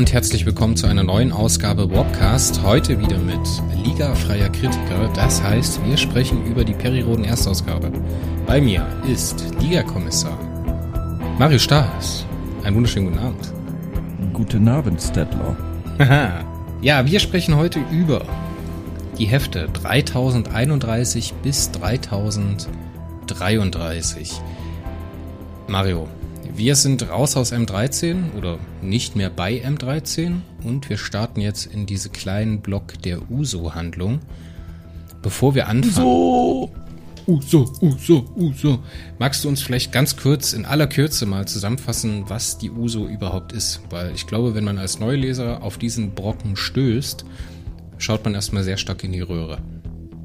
Und herzlich willkommen zu einer neuen Ausgabe Warpcast. Heute wieder mit Liga freier Kritiker. Das heißt, wir sprechen über die Periroden Erstausgabe. Bei mir ist Liga-Kommissar Mario Stahls. Einen wunderschönen guten Abend. Guten Abend, Stedler. Haha. ja, wir sprechen heute über die Hefte 3031 bis 3033. Mario, wir sind raus aus M13 oder nicht mehr bei M13 und wir starten jetzt in diese kleinen Block der USO-Handlung. Bevor wir anfangen. So. Uso, Uso, Uso. Magst du uns vielleicht ganz kurz in aller Kürze mal zusammenfassen, was die Uso überhaupt ist? Weil ich glaube, wenn man als Neuleser auf diesen Brocken stößt, schaut man erstmal sehr stark in die Röhre.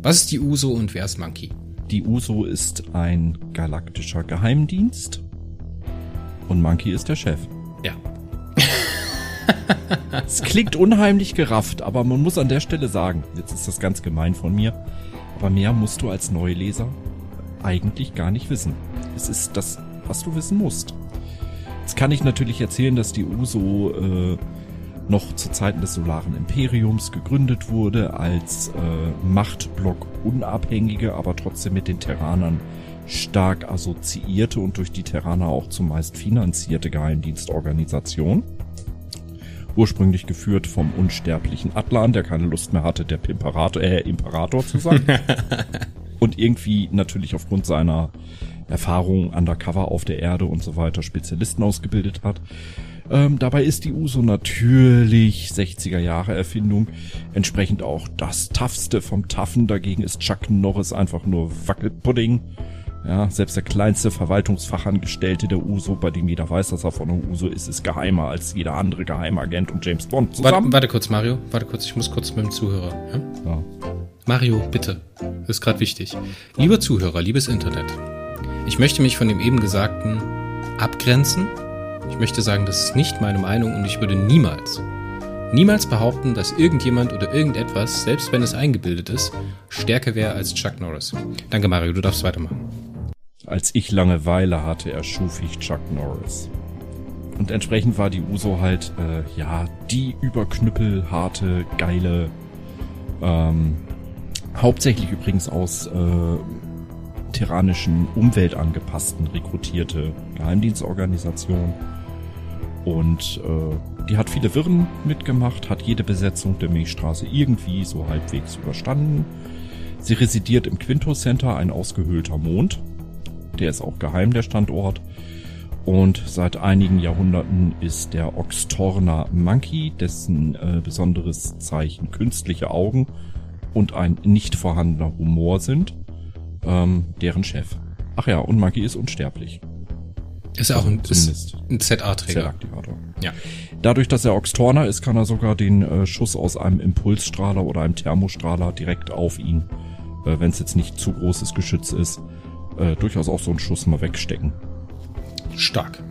Was ist die Uso und wer ist Monkey? Die USO ist ein galaktischer Geheimdienst und Monkey ist der Chef. Ja. Es klingt unheimlich gerafft, aber man muss an der Stelle sagen, jetzt ist das ganz gemein von mir, aber mehr musst du als Neuleser eigentlich gar nicht wissen. Es ist das, was du wissen musst. Jetzt kann ich natürlich erzählen, dass die USO äh, noch zu Zeiten des Solaren Imperiums gegründet wurde als äh, Machtblock unabhängige, aber trotzdem mit den Terranern stark assoziierte und durch die Terraner auch zumeist finanzierte Geheimdienstorganisation. Ursprünglich geführt vom unsterblichen Atlan, der keine Lust mehr hatte, der Pimperator, äh, Imperator zu sein. und irgendwie natürlich aufgrund seiner Erfahrung undercover auf der Erde und so weiter Spezialisten ausgebildet hat. Ähm, dabei ist die USO natürlich 60er Jahre Erfindung, entsprechend auch das Toughste vom Taffen. Dagegen ist Chuck Norris einfach nur Wackelpudding. Ja, selbst der kleinste Verwaltungsfachangestellte der USO, bei dem jeder weiß, dass er von der USO ist, ist geheimer als jeder andere Geheimagent und James Bond Warte, zusammen. warte kurz, Mario. Warte kurz, ich muss kurz mit dem Zuhörer. Ja? Ja. Mario, bitte. Das ist gerade wichtig. Lieber Zuhörer, liebes Internet. Ich möchte mich von dem eben Gesagten abgrenzen. Ich möchte sagen, das ist nicht meine Meinung und ich würde niemals, niemals behaupten, dass irgendjemand oder irgendetwas, selbst wenn es eingebildet ist, stärker wäre als Chuck Norris. Danke, Mario, du darfst weitermachen. Als ich Langeweile hatte, erschuf ich Chuck Norris. Und entsprechend war die USO halt, äh, ja, die überknüppelharte, geile, ähm, hauptsächlich übrigens aus äh, tyrannischen, umweltangepassten rekrutierte Geheimdienstorganisation. Und äh, die hat viele Wirren mitgemacht, hat jede Besetzung der Milchstraße irgendwie so halbwegs überstanden. Sie residiert im Quinto Center, ein ausgehöhlter Mond. Der ist auch geheim, der Standort. Und seit einigen Jahrhunderten ist der Oxtorner Monkey, dessen äh, besonderes Zeichen künstliche Augen und ein nicht vorhandener Humor sind, ähm, deren Chef. Ach ja, und Monkey ist unsterblich. Ist ja auch ein, ist ein ZA-Träger. Zellaktivator. Ja. Dadurch, dass er Oxtorner ist, kann er sogar den äh, Schuss aus einem Impulsstrahler oder einem Thermostrahler direkt auf ihn, äh, wenn es jetzt nicht zu großes Geschütz ist, äh, durchaus auch so einen Schuss mal wegstecken. Stark.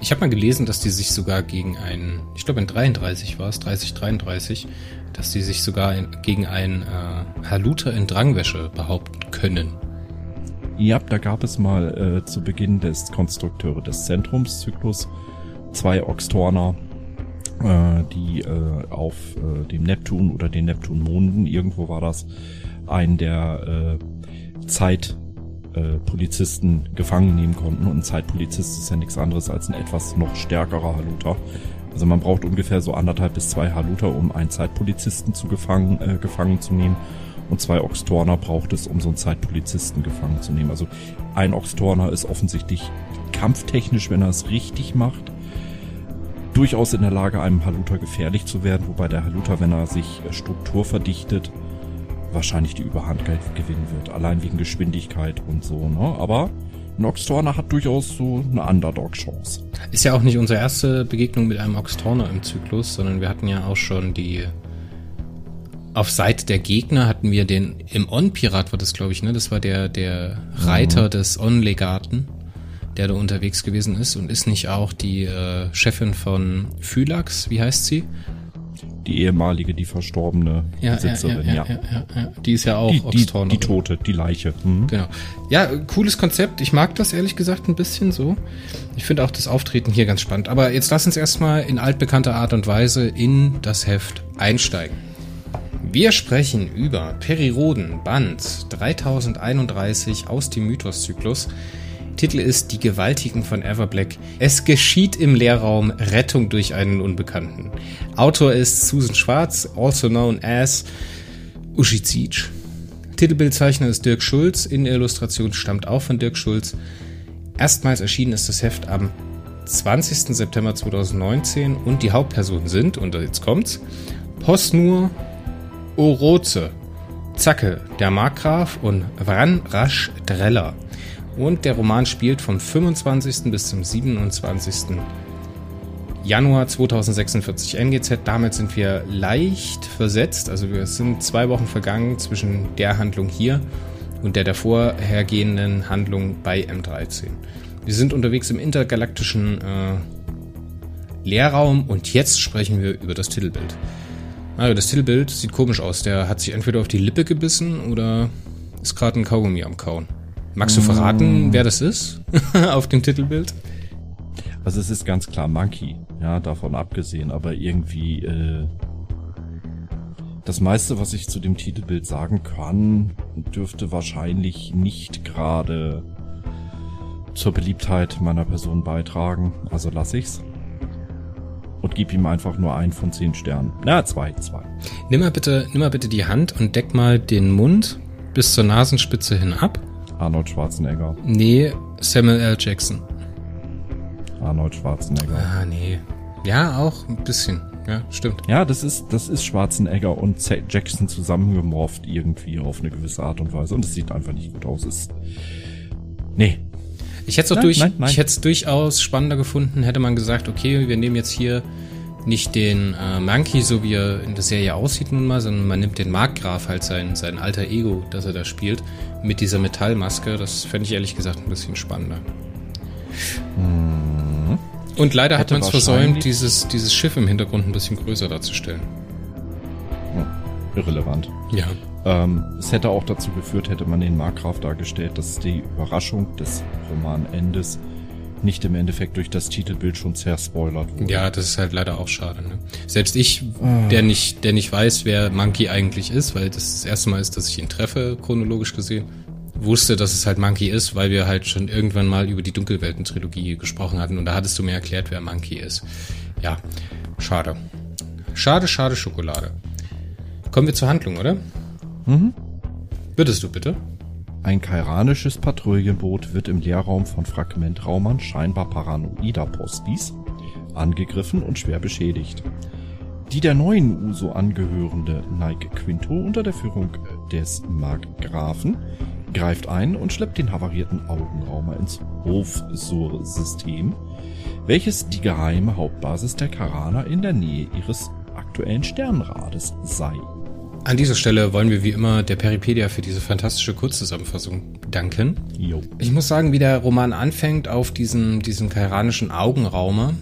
Ich habe mal gelesen, dass die sich sogar gegen einen, ich glaube in 33 war es, 30, 33, dass die sich sogar gegen einen äh, Haluter in Drangwäsche behaupten können. Ja, da gab es mal äh, zu Beginn des Konstrukteure des Zentrumszyklus zwei Oxtorner, äh, die äh, auf äh, dem Neptun oder den Neptunmonden, irgendwo war das, einen der äh, Zeit äh, Polizisten gefangen nehmen konnten. Und ein Zeitpolizist ist ja nichts anderes als ein etwas noch stärkerer Haluter. Also man braucht ungefähr so anderthalb bis zwei Haluter, um einen Zeitpolizisten zu gefangen, äh, gefangen zu nehmen. Und zwei Oxtorner braucht es, um so einen Zeitpolizisten gefangen zu nehmen. Also ein Oxtorner ist offensichtlich kampftechnisch, wenn er es richtig macht, durchaus in der Lage, einem Haluter gefährlich zu werden, wobei der Haluter, wenn er sich äh, Struktur verdichtet, wahrscheinlich die Überhand ge- gewinnen wird. Allein wegen Geschwindigkeit und so, ne? Aber ein Oxtorner hat durchaus so eine Underdog-Chance. Ist ja auch nicht unsere erste Begegnung mit einem Oxtorner im Zyklus, sondern wir hatten ja auch schon die. Auf Seite der Gegner hatten wir den. Im On-Pirat war das, glaube ich, ne? Das war der, der Reiter des On-Legaten, der da unterwegs gewesen ist. Und ist nicht auch die äh, Chefin von Phylax, wie heißt sie? Die ehemalige, die verstorbene Ja, Besitzerin, ja, ja, ja, ja, ja. Die ist ja auch Die, die, die Tote, die Leiche. Mhm. Genau. Ja, cooles Konzept. Ich mag das ehrlich gesagt ein bisschen so. Ich finde auch das Auftreten hier ganz spannend. Aber jetzt lass uns erstmal in altbekannter Art und Weise in das Heft einsteigen. Wir sprechen über Periroden, Band 3031 aus dem Mythoszyklus. Titel ist Die Gewaltigen von Everblack. Es geschieht im Leerraum Rettung durch einen Unbekannten. Autor ist Susan Schwarz, also known as Uschizic. Titelbildzeichner ist Dirk Schulz. In der Illustration stammt auch von Dirk Schulz. Erstmals erschienen ist das Heft am 20. September 2019 und die Hauptpersonen sind, und jetzt kommt's, Posnur Oroze, Zacke, der Markgraf und Vran Rasch Dreller. Und der Roman spielt vom 25. bis zum 27. Januar 2046 NGZ. Damit sind wir leicht versetzt. Also wir sind zwei Wochen vergangen zwischen der Handlung hier und der davorhergehenden Handlung bei M13. Wir sind unterwegs im intergalaktischen äh, Leerraum und jetzt sprechen wir über das Titelbild. Also das Titelbild sieht komisch aus. Der hat sich entweder auf die Lippe gebissen oder ist gerade ein Kaugummi am Kauen. Magst du verraten, wer das ist auf dem Titelbild? Also es ist ganz klar Monkey, ja, davon abgesehen, aber irgendwie äh, das meiste, was ich zu dem Titelbild sagen kann, dürfte wahrscheinlich nicht gerade zur Beliebtheit meiner Person beitragen. Also lass ich's. Und gib ihm einfach nur ein von zehn Sternen. Na, zwei, zwei. Nimm mal bitte, nimm mal bitte die Hand und deck mal den Mund bis zur Nasenspitze hin ab. Arnold Schwarzenegger. Nee, Samuel L. Jackson. Arnold Schwarzenegger. Ah, nee. Ja, auch ein bisschen. Ja, stimmt. Ja, das ist, das ist Schwarzenegger und Z Jackson zusammengemorpht irgendwie auf eine gewisse Art und Weise. Und es sieht einfach nicht gut aus. Ist, nee. Ich hätte es durch, nein, nein. ich hätte es durchaus spannender gefunden, hätte man gesagt, okay, wir nehmen jetzt hier nicht den äh, Monkey, so wie er in der Serie aussieht nun mal, sondern man nimmt den Markgraf halt sein, sein alter Ego, das er da spielt, mit dieser Metallmaske. Das fände ich ehrlich gesagt ein bisschen spannender. Und leider hat Hätte man es versäumt, dieses, dieses Schiff im Hintergrund ein bisschen größer darzustellen. Ja, irrelevant. Ja. Ähm, es hätte auch dazu geführt, hätte man den Markgraf dargestellt, dass die Überraschung des Romanendes nicht im Endeffekt durch das Titelbild schon zerspoilert wurde. Ja, das ist halt leider auch schade. Ne? Selbst ich, der nicht, der nicht weiß, wer Monkey eigentlich ist, weil das das erste Mal ist, dass ich ihn treffe, chronologisch gesehen, wusste, dass es halt Monkey ist, weil wir halt schon irgendwann mal über die Dunkelwelten-Trilogie gesprochen hatten und da hattest du mir erklärt, wer Monkey ist. Ja, schade. Schade, schade Schokolade. Kommen wir zur Handlung, oder? Mhm. Würdest du bitte? Ein kairanisches Patrouillenboot wird im Leerraum von Fragmentraumern scheinbar paranoider Postis angegriffen und schwer beschädigt. Die der neuen USO angehörende Nike Quinto unter der Führung des Markgrafen greift ein und schleppt den havarierten Augenraumer ins Hofsur-System, welches die geheime Hauptbasis der Karaner in der Nähe ihres aktuellen Sternrades sei. An dieser Stelle wollen wir wie immer der Peripedia für diese fantastische Kurzzusammenfassung danken. Jo. Ich muss sagen, wie der Roman anfängt auf diesen, diesen kairanischen Augenraumer,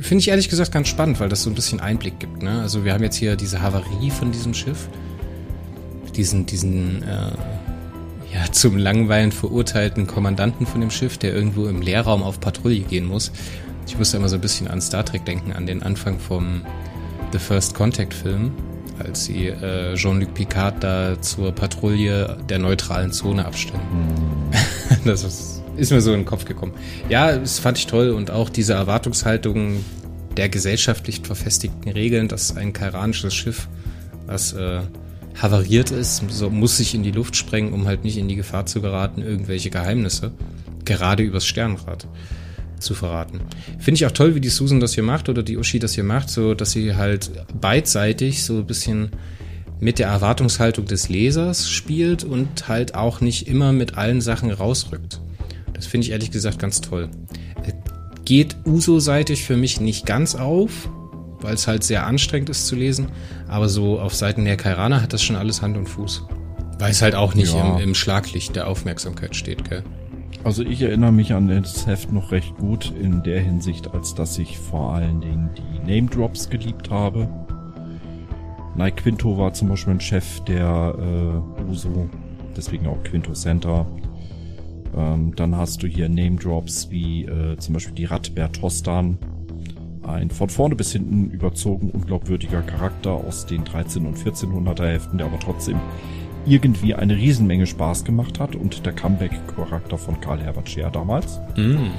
finde ich ehrlich gesagt ganz spannend, weil das so ein bisschen Einblick gibt. Ne? Also wir haben jetzt hier diese Havarie von diesem Schiff, diesen, diesen äh, ja, zum Langweilen verurteilten Kommandanten von dem Schiff, der irgendwo im Leerraum auf Patrouille gehen muss. Ich musste immer so ein bisschen an Star Trek denken, an den Anfang vom The First Contact Film, als sie äh, Jean-Luc Picard da zur Patrouille der neutralen Zone abstellen. Das ist, ist mir so in den Kopf gekommen. Ja, das fand ich toll und auch diese Erwartungshaltung der gesellschaftlich verfestigten Regeln, dass ein kairanisches Schiff, was äh, havariert ist, so, muss sich in die Luft sprengen, um halt nicht in die Gefahr zu geraten, irgendwelche Geheimnisse, gerade übers Sternrad zu verraten. Finde ich auch toll, wie die Susan das hier macht oder die Uschi das hier macht, so dass sie halt beidseitig so ein bisschen mit der Erwartungshaltung des Lesers spielt und halt auch nicht immer mit allen Sachen rausrückt. Das finde ich ehrlich gesagt ganz toll. Äh, Geht Uso-seitig für mich nicht ganz auf, weil es halt sehr anstrengend ist zu lesen, aber so auf Seiten der Kairaner hat das schon alles Hand und Fuß. Weil es halt auch nicht Ja. im, im Schlaglicht der Aufmerksamkeit steht, gell? Also ich erinnere mich an das Heft noch recht gut in der Hinsicht, als dass ich vor allen Dingen die Name Drops geliebt habe. Nike Quinto war zum Beispiel ein Chef der äh, Uso, deswegen auch Quinto Center. Ähm, dann hast du hier Name Drops wie äh, zum Beispiel die Radbär Tostan, ein von vorne bis hinten überzogen unglaubwürdiger Charakter aus den 13 und 1400er Heften, der aber trotzdem irgendwie eine Riesenmenge Spaß gemacht hat und der Comeback-Charakter von Karl Herbert Scheer damals. Mm.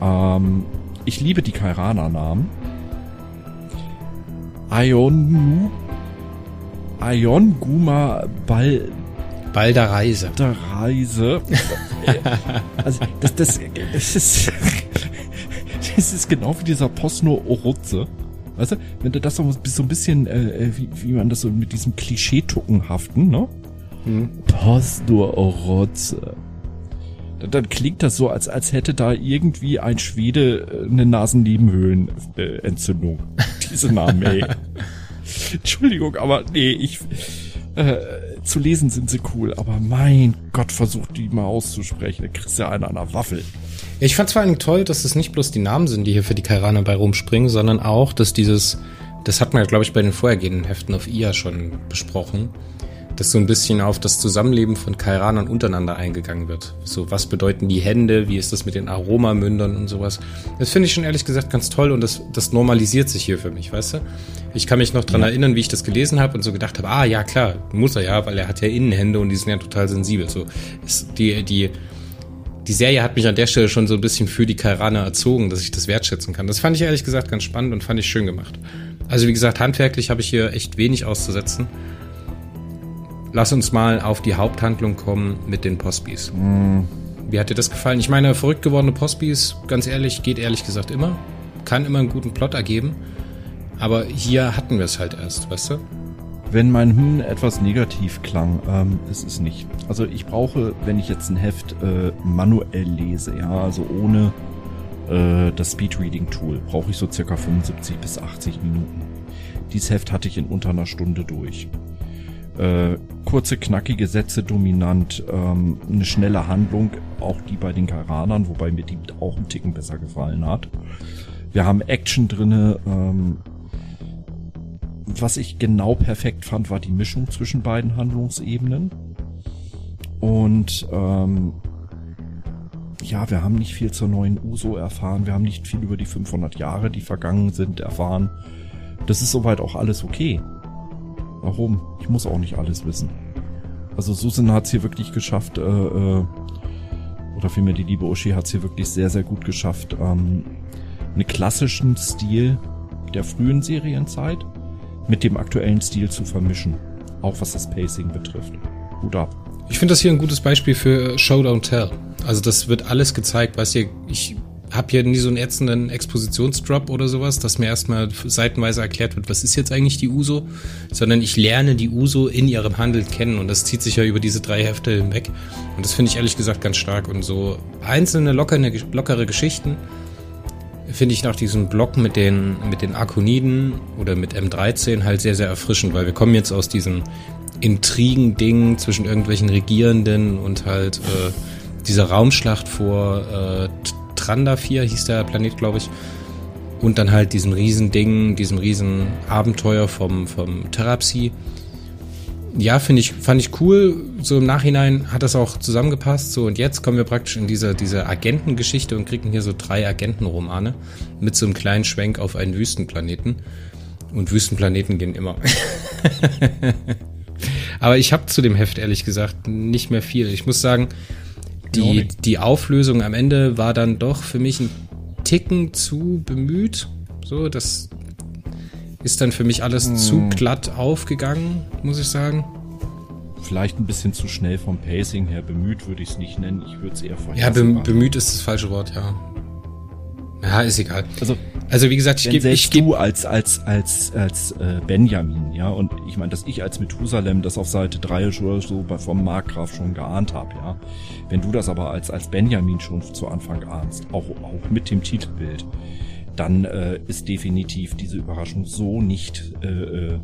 Ähm, ich liebe die Kairana-Namen. Ionu, Ion Guma Bal der Reise. also das, das, das ist das ist genau wie dieser Posno Orotze. Weißt du, wenn du das so, so ein bisschen, äh, wie, wie man das so mit diesem Klischee-Tucken haften, ne? Hm. Posno Orotze. Dann, dann klingt das so, als, als hätte da irgendwie ein Schwede äh, eine Nasennebenhöhlenentzündung. Diese Namen, ey. Entschuldigung, aber nee, ich, äh, zu lesen sind sie cool, aber mein Gott, versuch die mal auszusprechen. Da kriegst du ja einen an der Waffel. Ich fand vor allem toll, dass es nicht bloß die Namen sind, die hier für die Kairaner bei rumspringen, sondern auch, dass dieses, das hat man ja, glaube ich, bei den vorhergehenden Heften auf IA schon besprochen, dass so ein bisschen auf das Zusammenleben von Kairanern untereinander eingegangen wird. So, was bedeuten die Hände, wie ist das mit den Aromamündern und sowas. Das finde ich schon ehrlich gesagt ganz toll und das, das normalisiert sich hier für mich, weißt du? Ich kann mich noch dran Ja. erinnern, wie ich das gelesen habe und so gedacht habe, ah ja klar, muss er ja, weil er hat ja Innenhände und die sind ja total sensibel. So, ist die, die, die Serie hat mich an der Stelle schon so ein bisschen für die Kairaner erzogen, dass ich das wertschätzen kann. Das fand ich ehrlich gesagt ganz spannend und fand ich schön gemacht. Also wie gesagt, handwerklich habe ich hier echt wenig auszusetzen. Lass uns mal auf die Haupthandlung kommen mit den Postbis. Wie hat dir das gefallen? Ich meine, verrückt gewordene Postbis, ganz ehrlich, geht ehrlich gesagt immer. Kann immer einen guten Plot ergeben. Aber hier hatten wir es halt erst, weißt du? Wenn mein Hm etwas negativ klang, ähm, ist es nicht. Also ich brauche, wenn ich jetzt ein Heft äh, manuell lese, ja, also ohne äh, das Speedreading-Tool, brauche ich so circa 75 bis 80 Minuten. Dieses Heft hatte ich in unter einer Stunde durch. Äh, kurze, knackige Sätze dominant, ähm, eine schnelle Handlung, auch die bei den Karanern, wobei mir die auch einen Ticken besser gefallen hat. Wir haben Action drinne, ähm, was ich genau perfekt fand, war die Mischung zwischen beiden Handlungsebenen. Und ähm, ja, wir haben nicht viel zur neuen Uso erfahren. Wir haben nicht viel über die 500 Jahre, die vergangen sind, erfahren. Das ist soweit auch alles okay. Warum? Ich muss auch nicht alles wissen. Also Susan hat es hier wirklich geschafft, äh, äh, oder vielmehr die liebe Uschi hat es hier wirklich sehr, sehr gut geschafft, ähm, einen klassischen Stil der frühen Serienzeit mit dem aktuellen Stil zu vermischen. Auch was das Pacing betrifft. Hut ab. Ich finde das hier ein gutes Beispiel für Show Don't Tell. Also das wird alles gezeigt, weißt du, ich habe hier nie so einen ätzenden Expositionsdrop oder sowas, dass mir erstmal seitenweise erklärt wird, was ist jetzt eigentlich die Uso, sondern ich lerne die Uso in ihrem Handeln kennen und das zieht sich ja über diese drei Hefte hinweg und das finde ich ehrlich gesagt ganz stark und so einzelne lockere, lockere Geschichten finde ich nach diesem Block mit den, mit den Arkoniden oder mit M13 halt sehr, sehr erfrischend, weil wir kommen jetzt aus diesem Intrigen-Ding zwischen irgendwelchen Regierenden und halt äh, dieser Raumschlacht vor äh, Trandafir hieß der Planet, glaube ich. Und dann halt diesem Riesending, diesem riesen vom, vom Therapsie. Ja, finde ich, fand ich cool. So im Nachhinein hat das auch zusammengepasst. So, und jetzt kommen wir praktisch in diese, diese Agentengeschichte und kriegen hier so drei Agentenromane mit so einem kleinen Schwenk auf einen Wüstenplaneten. Und Wüstenplaneten gehen immer. Aber ich habe zu dem Heft ehrlich gesagt nicht mehr viel. Ich muss sagen, die, die Auflösung am Ende war dann doch für mich ein Ticken zu bemüht. So, das ist dann für mich alles zu glatt aufgegangen, muss ich sagen. Vielleicht ein bisschen zu schnell vom Pacing her. Bemüht würde ich es nicht nennen. Ich würde es eher Ja, vorhersehbar bem bemüht ist das falsche Wort, ja. Ja, ist egal. Also Also wie gesagt, ich gebe ich geb, du als als als als äh, Benjamin, ja, und ich meine, dass ich als Methusalem das auf Seite 3 oder so bei vom Markgraf schon geahnt habe, ja. Wenn du das aber als als Benjamin schon zu Anfang ahnst, auch auch mit dem Titelbild, dann äh, ist definitiv diese Überraschung so nicht äh, äh,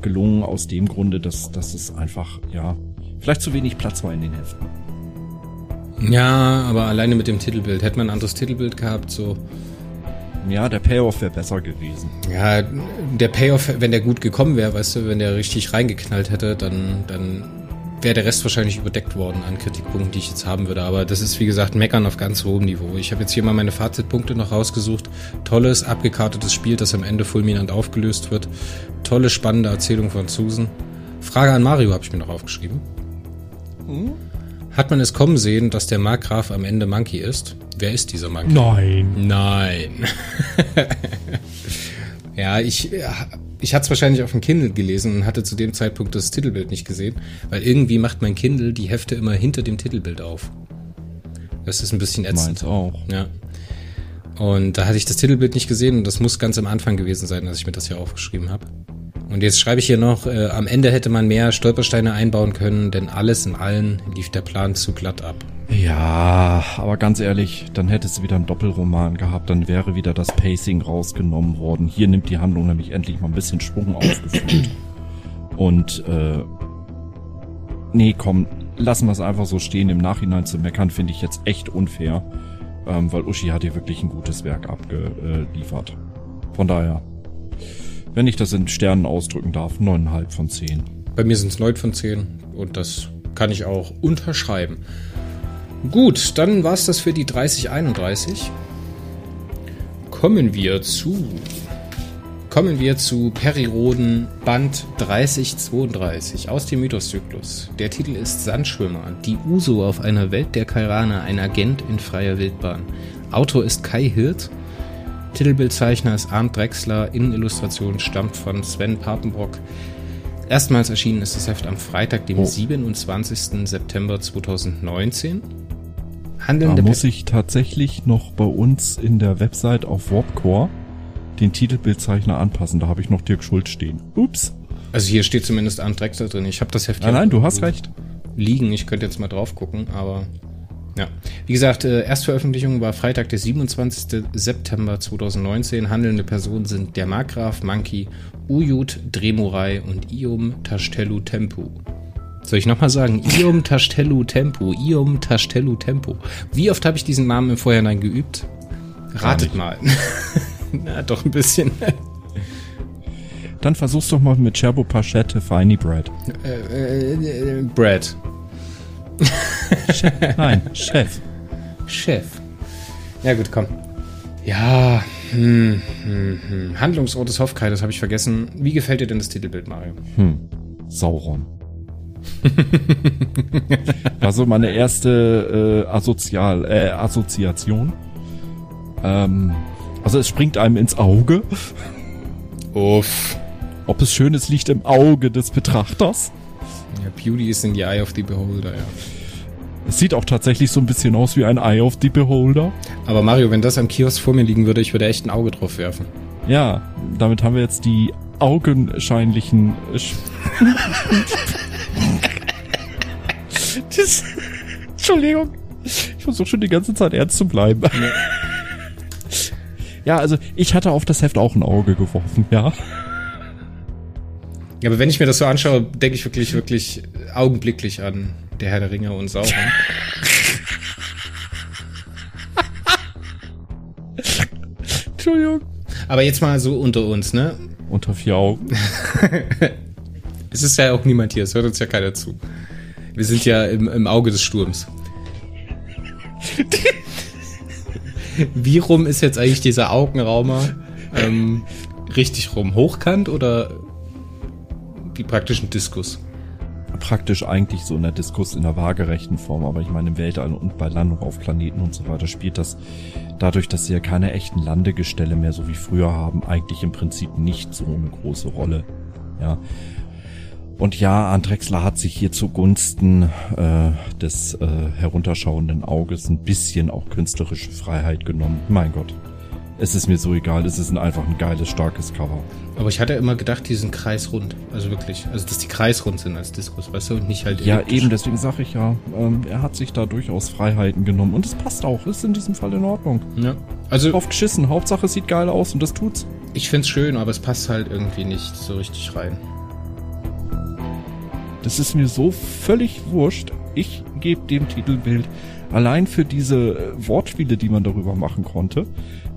gelungen aus dem Grunde, dass dass es einfach ja vielleicht zu wenig Platz war in den Heften. Ja, aber alleine mit dem Titelbild. Hätte man ein anderes Titelbild gehabt, so. Ja, der Payoff wäre besser gewesen. Ja, der Payoff, wenn der gut gekommen wäre, weißt du, wenn der richtig reingeknallt hätte, dann, dann wäre der Rest wahrscheinlich überdeckt worden an Kritikpunkten, die ich jetzt haben würde. Aber das ist, wie gesagt, Meckern auf ganz hohem Niveau. Ich habe jetzt hier mal meine Fazitpunkte noch rausgesucht. Tolles, abgekartetes Spiel, das am Ende fulminant aufgelöst wird. Tolle, spannende Erzählung von Susan. Frage an Mario habe ich mir noch aufgeschrieben. Hm? Hat man es kommen sehen, dass der Markgraf am Ende Monkey ist? Wer ist dieser Monkey? Nein. Nein. ja, ich, ich hatte es wahrscheinlich auf dem Kindle gelesen und hatte zu dem Zeitpunkt das Titelbild nicht gesehen, weil irgendwie macht mein Kindle die Hefte immer hinter dem Titelbild auf. Das ist ein bisschen ätzend. Meins auch. Ja. Und da hatte ich das Titelbild nicht gesehen und das muss ganz am Anfang gewesen sein, als ich mir das hier aufgeschrieben habe. Und jetzt schreibe ich hier noch, äh, am Ende hätte man mehr Stolpersteine einbauen können, denn alles in allen lief der Plan zu glatt ab. Ja, aber ganz ehrlich, dann hättest du wieder einen Doppelroman gehabt, dann wäre wieder das Pacing rausgenommen worden. Hier nimmt die Handlung nämlich endlich mal ein bisschen Schwung aufgeführt. Und äh, nee, komm, lassen wir es einfach so stehen. Im Nachhinein zu meckern finde ich jetzt echt unfair, ähm, weil Uschi hat hier wirklich ein gutes Werk abgeliefert. Von daher, wenn ich das in Sternen ausdrücken darf, neuneinhalb von zehn. Bei mir sind es neun von zehn und das kann ich auch unterschreiben. Gut, dann war es das für die 3031. Kommen wir zu. Kommen wir zu Periroden Band 3032 aus dem Mythoszyklus. Der Titel ist Sandschwimmer, die Uso auf einer Welt der Kairane, ein Agent in freier Wildbahn. Autor ist Kai Hirt. Titelbildzeichner ist Arndt Drexler. Innenillustration stammt von Sven Papenbrock. Erstmals erschienen ist das Heft am Freitag, dem oh. 27. September 2019 handelnde. Da muss ich tatsächlich noch bei uns in der Website auf Warpcore den Titelbildzeichner anpassen. Da habe ich noch Dirk Schulz stehen. Ups. Also hier steht zumindest Andrexler drin. Ich habe das Heft Nein, nein, du hast recht. Liegen. Ich könnte jetzt mal drauf gucken, aber ja. Wie gesagt, äh, Erstveröffentlichung war Freitag, der 27. September 2019. Handelnde Personen sind der Markgraf, Monkey, Uyut, Dremurai und Ium Tashtelu Tempu. Soll ich nochmal sagen? Ium Tashtelu Tempo. Ium Tashtelu Tempo. Wie oft habe ich diesen Namen im Vorhinein geübt? Ratet mal. Na, doch ein bisschen. Dann versuch's doch mal mit Cherbo Pachette Finey Bread. Äh, äh, Bread. Nein, Chef. Chef. Ja gut, komm. Ja, hm, hm, hm. Handlungsort des Hofkai, das habe ich vergessen. Wie gefällt dir denn das Titelbild, Mario? Hm, Sauron. War so meine erste äh, Asozial, äh, Assoziation. Ähm, also es springt einem ins Auge. Uff. Ob es schönes liegt im Auge des Betrachters. Ja, Beauty is in the eye of the beholder, ja. Es sieht auch tatsächlich so ein bisschen aus wie ein Eye of the Beholder. Aber Mario, wenn das am Kiosk vor mir liegen würde, ich würde echt ein Auge drauf werfen. Ja, damit haben wir jetzt die augenscheinlichen das, Entschuldigung. Ich versuche schon die ganze Zeit ernst zu bleiben. Ja. also ich hatte auf das Heft auch ein Auge geworfen, ja. Ja, aber wenn ich mir das so anschaue, denke ich wirklich, wirklich augenblicklich an der Herr der Ringe und Sauron. Entschuldigung. Aber jetzt mal so unter uns, ne? Unter vier Augen. es ist ja auch niemand hier, es hört uns ja keiner zu. Wir sind ja im, im Auge des Sturms. Wie rum ist jetzt eigentlich dieser Augenraumer ähm, richtig rum? Hochkant oder wie praktisch ein Diskus? Praktisch eigentlich so in der Diskus in der waagerechten Form, aber ich meine im Weltall und bei Landung auf Planeten und so weiter spielt das dadurch, dass sie ja keine echten Landegestelle mehr so wie früher haben, eigentlich im Prinzip nicht so eine große Rolle. Ja, und ja, Andrexler hat sich hier zugunsten äh, des äh, herunterschauenden Auges ein bisschen auch künstlerische Freiheit genommen. Mein Gott. Es ist mir so egal, es ist ein einfach ein geiles, starkes Cover. Aber ich hatte immer gedacht, die sind kreisrund. Also wirklich. Also, dass die kreisrund sind als Diskus, weißt du, und nicht halt Ja, eben, deswegen sage ich ja, ähm, er hat sich da durchaus Freiheiten genommen. Und es passt auch, ist in diesem Fall in Ordnung. Ja. Also. Oft geschissen, Hauptsache es sieht geil aus und das tut's. Ich find's schön, aber es passt halt irgendwie nicht so richtig rein. Das ist mir so völlig wurscht. Ich gebe dem Titelbild allein für diese äh, Wortspiele, die man darüber machen konnte,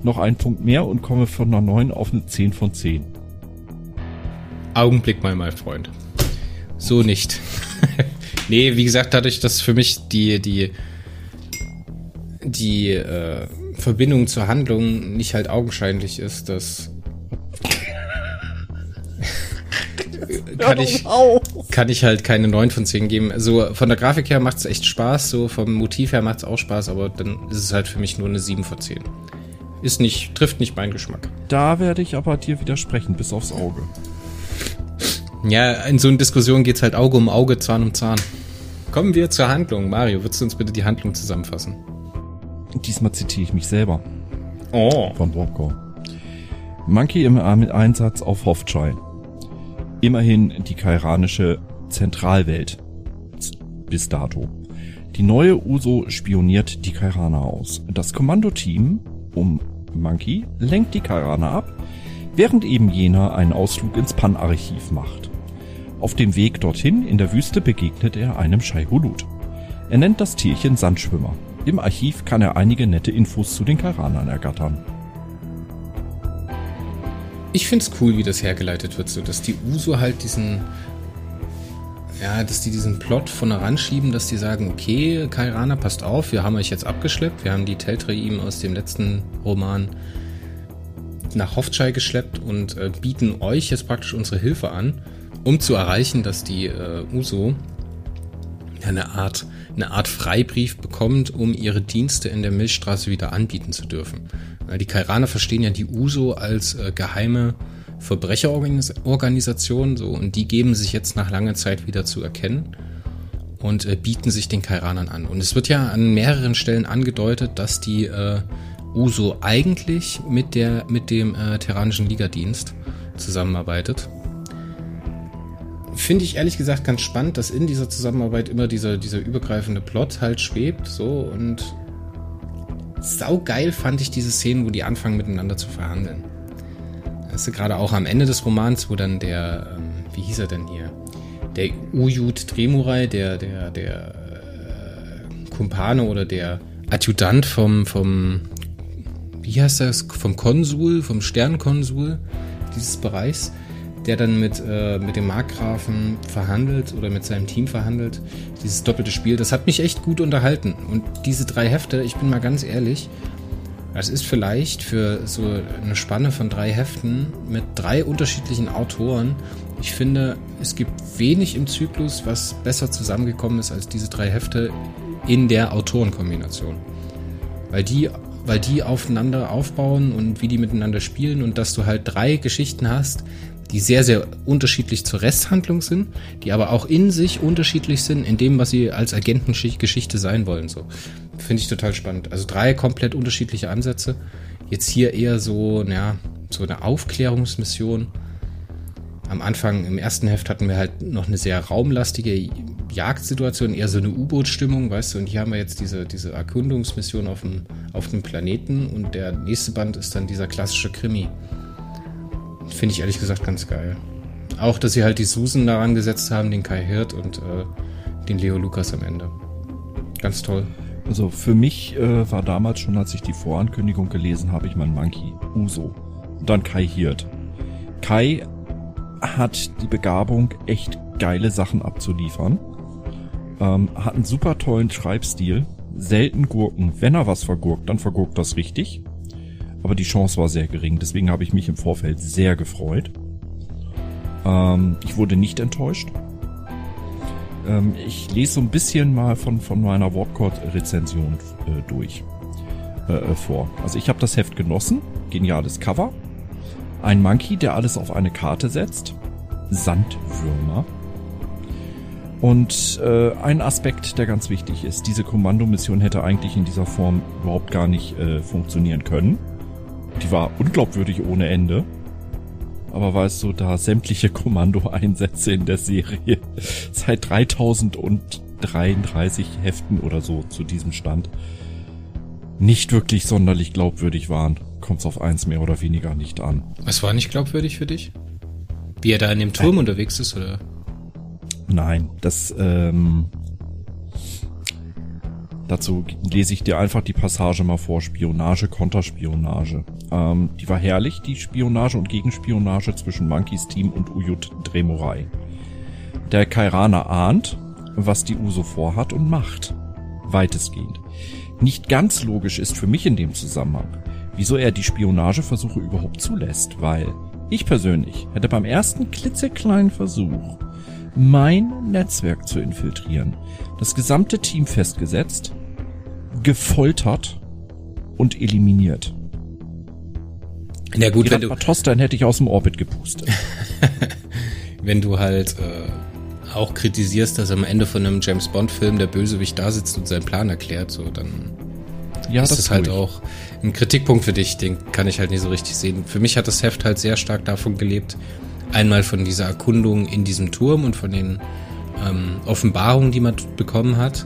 noch einen Punkt mehr und komme von einer 9 auf eine 10 von 10. Augenblick mal, mein Freund. So nicht. nee, wie gesagt, dadurch, dass für mich die, die, die äh, Verbindung zur Handlung nicht halt augenscheinlich ist, dass kann ich, kann ich halt keine 9 von 10 geben. Also von der Grafik her macht es echt Spaß, so vom Motiv her macht es auch Spaß, aber dann ist es halt für mich nur eine 7 von 10. Ist nicht, trifft nicht meinen Geschmack. Da werde ich aber dir widersprechen, bis aufs Auge. Ja, in so einer Diskussion geht's halt Auge um Auge, Zahn um Zahn. Kommen wir zur Handlung. Mario, würdest du uns bitte die Handlung zusammenfassen? Diesmal zitiere ich mich selber. Oh. Von Popcorn. Monkey im Einsatz auf Hofchai. Immerhin die kairanische Zentralwelt. Bis dato. Die neue Uso spioniert die Kairaner aus. Das Kommandoteam um Monkey lenkt die Kairaner ab, während eben jener einen Ausflug ins Pan-Archiv macht. Auf dem Weg dorthin in der Wüste begegnet er einem Shaihulut. Er nennt das Tierchen Sandschwimmer. Im Archiv kann er einige nette Infos zu den Kairanern ergattern. Ich find's cool, wie das hergeleitet wird, so dass die Uso halt diesen, ja, dass die diesen Plot von schieben, dass die sagen, okay, Kairana, passt auf, wir haben euch jetzt abgeschleppt, wir haben die Teltraim aus dem letzten Roman nach Hofchai geschleppt und äh, bieten euch jetzt praktisch unsere Hilfe an, um zu erreichen, dass die äh, Uso eine Art, eine Art Freibrief bekommt, um ihre Dienste in der Milchstraße wieder anbieten zu dürfen. Die Kairaner verstehen ja die USO als äh, geheime Verbrecherorganisation so und die geben sich jetzt nach langer Zeit wieder zu erkennen und äh, bieten sich den Kairanern an. Und es wird ja an mehreren Stellen angedeutet, dass die äh, USO eigentlich mit der mit dem äh, Terranischen Ligadienst zusammenarbeitet. Finde ich ehrlich gesagt ganz spannend, dass in dieser Zusammenarbeit immer dieser, dieser übergreifende Plot halt schwebt, so und saugeil fand ich diese Szenen, wo die anfangen miteinander zu verhandeln. Das ist gerade auch am Ende des Romans, wo dann der, ähm, wie hieß er denn hier? Der Ujud Dremurai, der, der, der äh, Kumpane oder der Adjutant vom, vom, wie heißt das, vom Konsul, vom Sternkonsul dieses Bereichs, der dann mit, äh, mit dem Markgrafen verhandelt oder mit seinem Team verhandelt. Dieses doppelte Spiel, das hat mich echt gut unterhalten. Und diese drei Hefte, ich bin mal ganz ehrlich, das ist vielleicht für so eine Spanne von drei Heften mit drei unterschiedlichen Autoren. Ich finde, es gibt wenig im Zyklus, was besser zusammengekommen ist als diese drei Hefte in der Autorenkombination. Weil die, weil die aufeinander aufbauen und wie die miteinander spielen und dass du halt drei Geschichten hast, die sehr, sehr unterschiedlich zur Resthandlung sind, die aber auch in sich unterschiedlich sind in dem, was sie als Agentengeschichte sein wollen. So finde ich total spannend. Also drei komplett unterschiedliche Ansätze. Jetzt hier eher so, ja, so eine Aufklärungsmission. Am Anfang im ersten Heft hatten wir halt noch eine sehr raumlastige Jagdsituation, eher so eine U-Boot-Stimmung, weißt du, und hier haben wir jetzt diese, diese Erkundungsmission auf dem, auf dem Planeten und der nächste Band ist dann dieser klassische Krimi. Finde ich ehrlich gesagt ganz geil. Auch, dass sie halt die Susan daran gesetzt haben, den Kai Hirt und äh, den Leo Lukas am Ende. Ganz toll. Also für mich äh, war damals schon, als ich die Vorankündigung gelesen habe, ich mein Monkey, Uso. Und dann Kai Hirt. Kai hat die Begabung, echt geile Sachen abzuliefern. Ähm, hat einen super tollen Schreibstil. Selten Gurken. Wenn er was vergurkt, dann vergurkt das richtig aber die Chance war sehr gering. Deswegen habe ich mich im Vorfeld sehr gefreut. Ähm, ich wurde nicht enttäuscht. Ähm, ich lese so ein bisschen mal von, von meiner Wortcode-Rezension äh, durch äh, äh, vor. Also ich habe das Heft genossen. Geniales Cover. Ein Monkey, der alles auf eine Karte setzt. Sandwürmer. Und äh, ein Aspekt, der ganz wichtig ist, diese Kommandomission hätte eigentlich in dieser Form überhaupt gar nicht äh, funktionieren können. Die war unglaubwürdig ohne Ende. Aber weißt du, da sämtliche Kommandoeinsätze in der Serie seit 3033 Heften oder so zu diesem Stand nicht wirklich sonderlich glaubwürdig waren, kommt's auf eins mehr oder weniger nicht an. Was war nicht glaubwürdig für dich? Wie er da in dem Turm Nein. unterwegs ist, oder? Nein, das, ähm, Dazu lese ich dir einfach die Passage mal vor. Spionage, Konterspionage. Ähm, die war herrlich, die Spionage und Gegenspionage zwischen Monkeys Team und Uyut Dremorei. Der Kairaner ahnt, was die Uso vorhat und macht. Weitestgehend. Nicht ganz logisch ist für mich in dem Zusammenhang, wieso er die Spionageversuche überhaupt zulässt, weil ich persönlich hätte beim ersten klitzekleinen Versuch mein Netzwerk zu infiltrieren, das gesamte Team festgesetzt, gefoltert und eliminiert. Ja gut, wenn du dann hätte ich aus dem Orbit gepustet. wenn du halt äh, auch kritisierst, dass am Ende von einem James Bond Film der Bösewicht da sitzt und seinen Plan erklärt, so dann ja, ist das, das halt ich. auch ein Kritikpunkt für dich, den kann ich halt nicht so richtig sehen. Für mich hat das Heft halt sehr stark davon gelebt, einmal von dieser Erkundung in diesem Turm und von den ähm, Offenbarungen, die man bekommen hat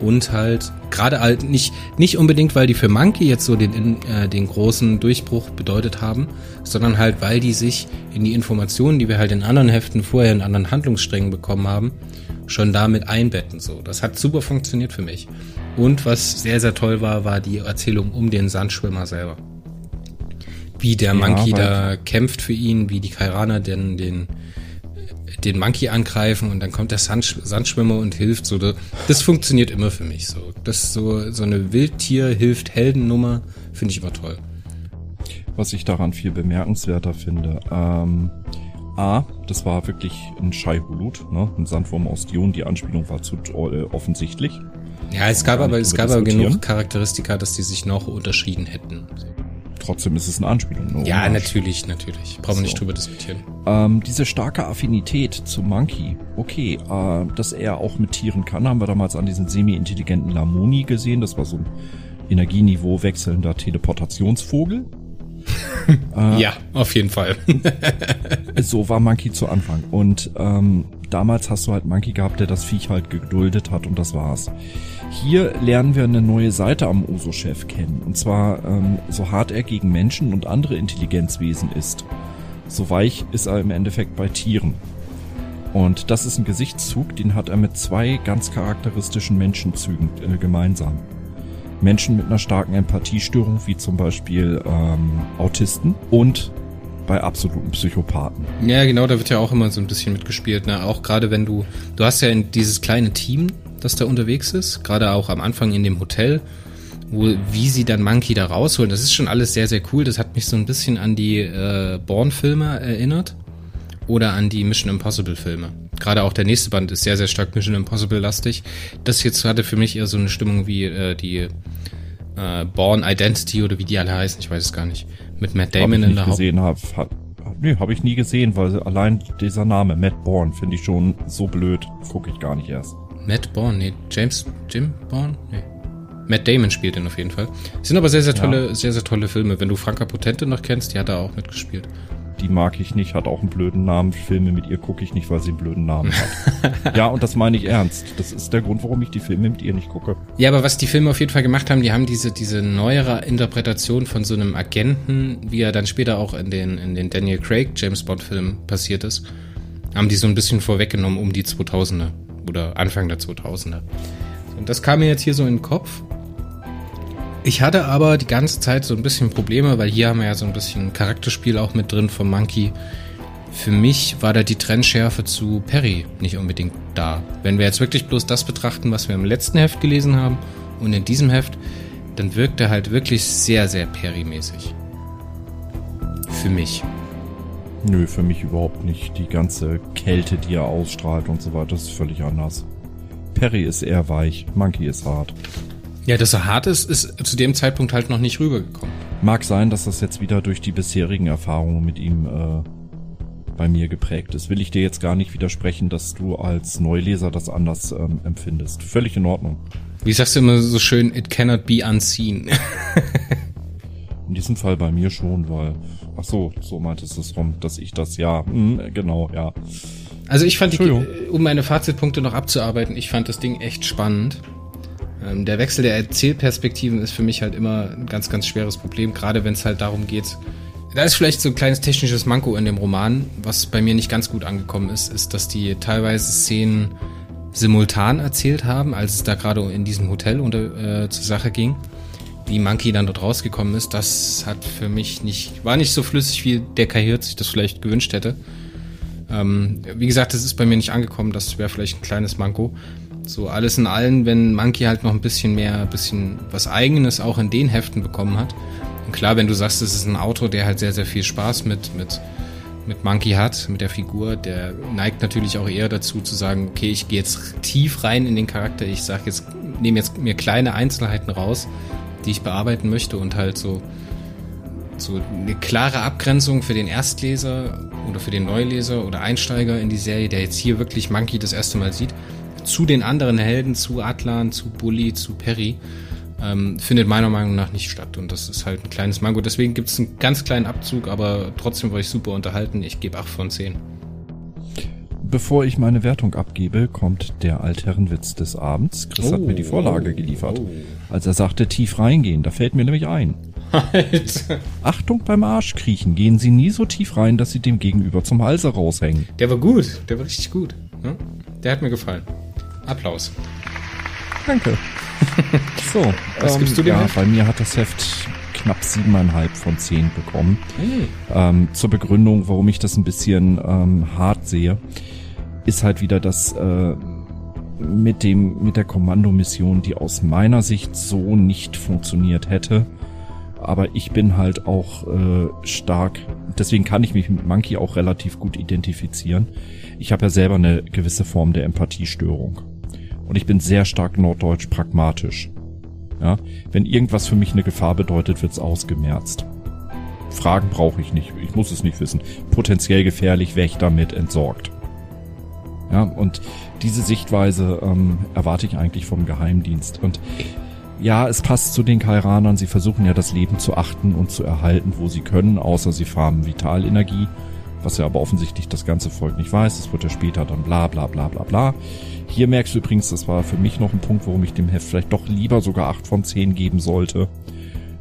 und halt gerade halt nicht nicht unbedingt, weil die für Monkey jetzt so den äh, den großen Durchbruch bedeutet haben, sondern halt weil die sich in die Informationen, die wir halt in anderen Heften vorher in anderen Handlungssträngen bekommen haben, schon damit einbetten so. Das hat super funktioniert für mich. Und was sehr sehr toll war, war die Erzählung um den Sandschwimmer selber. Wie der Monkey ja, da kämpft für ihn, wie die Kairaner denn den den Monkey angreifen und dann kommt der Sand, Sandschwimmer und hilft. So, das funktioniert immer für mich so. Das so so eine Wildtier hilft Heldennummer finde ich immer toll. Was ich daran viel bemerkenswerter finde, ähm, A, das war wirklich ein Scheihulut, ne? ein Sandwurm aus Dion. Die Anspielung war zu äh, offensichtlich. Ja, es gab aber es gab aber genug Charakteristika, dass die sich noch unterschieden hätten. So trotzdem ist es eine Anspielung. Eine ja, natürlich, natürlich. Brauchen wir so. nicht drüber diskutieren. Ähm, diese starke Affinität zu Monkey, okay, äh, dass er auch mit Tieren kann, haben wir damals an diesen semi-intelligenten Lamoni gesehen. Das war so ein Energieniveau wechselnder Teleportationsvogel. äh, ja, auf jeden Fall. so war Monkey zu Anfang. Und ähm, damals hast du halt Monkey gehabt, der das Viech halt geduldet hat und das war's. Hier lernen wir eine neue Seite am Uso-Chef kennen. Und zwar, ähm, so hart er gegen Menschen und andere Intelligenzwesen ist, so weich ist er im Endeffekt bei Tieren. Und das ist ein Gesichtszug, den hat er mit zwei ganz charakteristischen Menschenzügen äh, gemeinsam. Menschen mit einer starken Empathiestörung, wie zum Beispiel ähm, Autisten und bei absoluten Psychopathen. Ja, genau, da wird ja auch immer so ein bisschen mitgespielt. Ne? Auch gerade wenn du, du hast ja dieses kleine Team, das da unterwegs ist, gerade auch am Anfang in dem Hotel, wo, wie sie dann Monkey da rausholen. Das ist schon alles sehr, sehr cool. Das hat mich so ein bisschen an die äh, Bourne-Filme erinnert oder an die Mission Impossible-Filme. Gerade auch der nächste Band ist sehr, sehr stark Mission Impossible-lastig. Das jetzt hatte für mich eher so eine Stimmung wie äh, die äh, Born Identity oder wie die alle heißen, ich weiß es gar nicht. Mit Matt Damon in der gesehen, Haupt. Hab, hab, nee, habe ich nie gesehen, weil allein dieser Name, Matt Bourne, finde ich schon so blöd, gucke ich gar nicht erst. Matt Bourne, nee, James, Jim Bourne, nee. Matt Damon spielt den auf jeden Fall. Sind aber sehr, sehr tolle, ja. sehr, sehr tolle Filme. Wenn du Franka Potente noch kennst, die hat da auch mitgespielt die mag ich nicht, hat auch einen blöden Namen. Filme mit ihr gucke ich nicht, weil sie einen blöden Namen hat. ja, und das meine ich ernst. Das ist der Grund, warum ich die Filme mit ihr nicht gucke. Ja, aber was die Filme auf jeden Fall gemacht haben, die haben diese, diese neuere Interpretation von so einem Agenten, wie er dann später auch in den, in den Daniel Craig James Bond Filmen passiert ist, haben die so ein bisschen vorweggenommen um die 2000er oder Anfang der 2000er. Und das kam mir jetzt hier so in den Kopf ich hatte aber die ganze Zeit so ein bisschen Probleme, weil hier haben wir ja so ein bisschen Charakterspiel auch mit drin vom Monkey. Für mich war da die Trennschärfe zu Perry nicht unbedingt da. Wenn wir jetzt wirklich bloß das betrachten, was wir im letzten Heft gelesen haben und in diesem Heft, dann wirkt er halt wirklich sehr, sehr Perry-mäßig. Für mich. Nö, für mich überhaupt nicht. Die ganze Kälte, die er ausstrahlt und so weiter, ist völlig anders. Perry ist eher weich, Monkey ist hart. Ja, dass er hart ist, ist zu dem Zeitpunkt halt noch nicht rübergekommen. Mag sein, dass das jetzt wieder durch die bisherigen Erfahrungen mit ihm äh, bei mir geprägt ist. Will ich dir jetzt gar nicht widersprechen, dass du als Neuleser das anders ähm, empfindest. Völlig in Ordnung. Wie sagst du immer so schön, it cannot be unseen. in diesem Fall bei mir schon, weil, ach so, so meintest du es rum, dass ich das, ja, mh, genau, ja. Also ich fand, die, um meine Fazitpunkte noch abzuarbeiten, ich fand das Ding echt spannend. Ähm, der Wechsel der Erzählperspektiven ist für mich halt immer ein ganz, ganz schweres Problem, gerade wenn es halt darum geht. Da ist vielleicht so ein kleines technisches Manko in dem Roman, was bei mir nicht ganz gut angekommen ist, ist, dass die teilweise Szenen simultan erzählt haben, als es da gerade in diesem Hotel unter, äh, zur Sache ging. Wie Monkey dann dort rausgekommen ist, das hat für mich nicht, war nicht so flüssig, wie der Kai Hirt sich das vielleicht gewünscht hätte. Ähm, wie gesagt, das ist bei mir nicht angekommen, das wäre vielleicht ein kleines Manko. So alles in allem, wenn Monkey halt noch ein bisschen mehr, ein bisschen was Eigenes auch in den Heften bekommen hat. Und klar, wenn du sagst, es ist ein Autor, der halt sehr, sehr viel Spaß mit, mit, mit Monkey hat, mit der Figur, der neigt natürlich auch eher dazu zu sagen, okay, ich gehe jetzt tief rein in den Charakter, ich sage jetzt, nehme jetzt mir kleine Einzelheiten raus, die ich bearbeiten möchte und halt so, so eine klare Abgrenzung für den Erstleser oder für den Neuleser oder Einsteiger in die Serie, der jetzt hier wirklich Monkey das erste Mal sieht, zu den anderen Helden, zu Atlan, zu Bully, zu Perry, ähm, findet meiner Meinung nach nicht statt. Und das ist halt ein kleines Mango. Deswegen gibt es einen ganz kleinen Abzug, aber trotzdem war ich super unterhalten. Ich gebe 8 von 10. Bevor ich meine Wertung abgebe, kommt der Altherrenwitz des Abends. Chris oh, hat mir die Vorlage oh, geliefert. Oh. Als er sagte, tief reingehen, da fällt mir nämlich ein. Halt. Achtung beim Arschkriechen, gehen Sie nie so tief rein, dass Sie dem Gegenüber zum Halse raushängen. Der war gut, der war richtig gut. Der hat mir gefallen. Applaus. Danke. so, was ähm, gibst du dem Ja, Heft? bei mir hat das Heft knapp siebeneinhalb von zehn bekommen. Hey. Ähm, zur Begründung, warum ich das ein bisschen ähm, hart sehe, ist halt wieder das äh, mit dem mit der Kommandomission, die aus meiner Sicht so nicht funktioniert hätte. Aber ich bin halt auch äh, stark, deswegen kann ich mich mit Monkey auch relativ gut identifizieren. Ich habe ja selber eine gewisse Form der Empathiestörung. Und ich bin sehr stark norddeutsch pragmatisch. Ja, wenn irgendwas für mich eine Gefahr bedeutet, wird's ausgemerzt. Fragen brauche ich nicht. Ich muss es nicht wissen. Potenziell gefährlich, weg damit, entsorgt. Ja, und diese Sichtweise ähm, erwarte ich eigentlich vom Geheimdienst. Und ja, es passt zu den Kairanern. Sie versuchen ja das Leben zu achten und zu erhalten, wo sie können, außer sie farmen Vitalenergie, was ja aber offensichtlich das ganze Volk nicht weiß. Das wird ja später dann bla bla bla bla bla. Hier merkst du übrigens, das war für mich noch ein Punkt, warum ich dem Heft vielleicht doch lieber sogar acht von zehn geben sollte.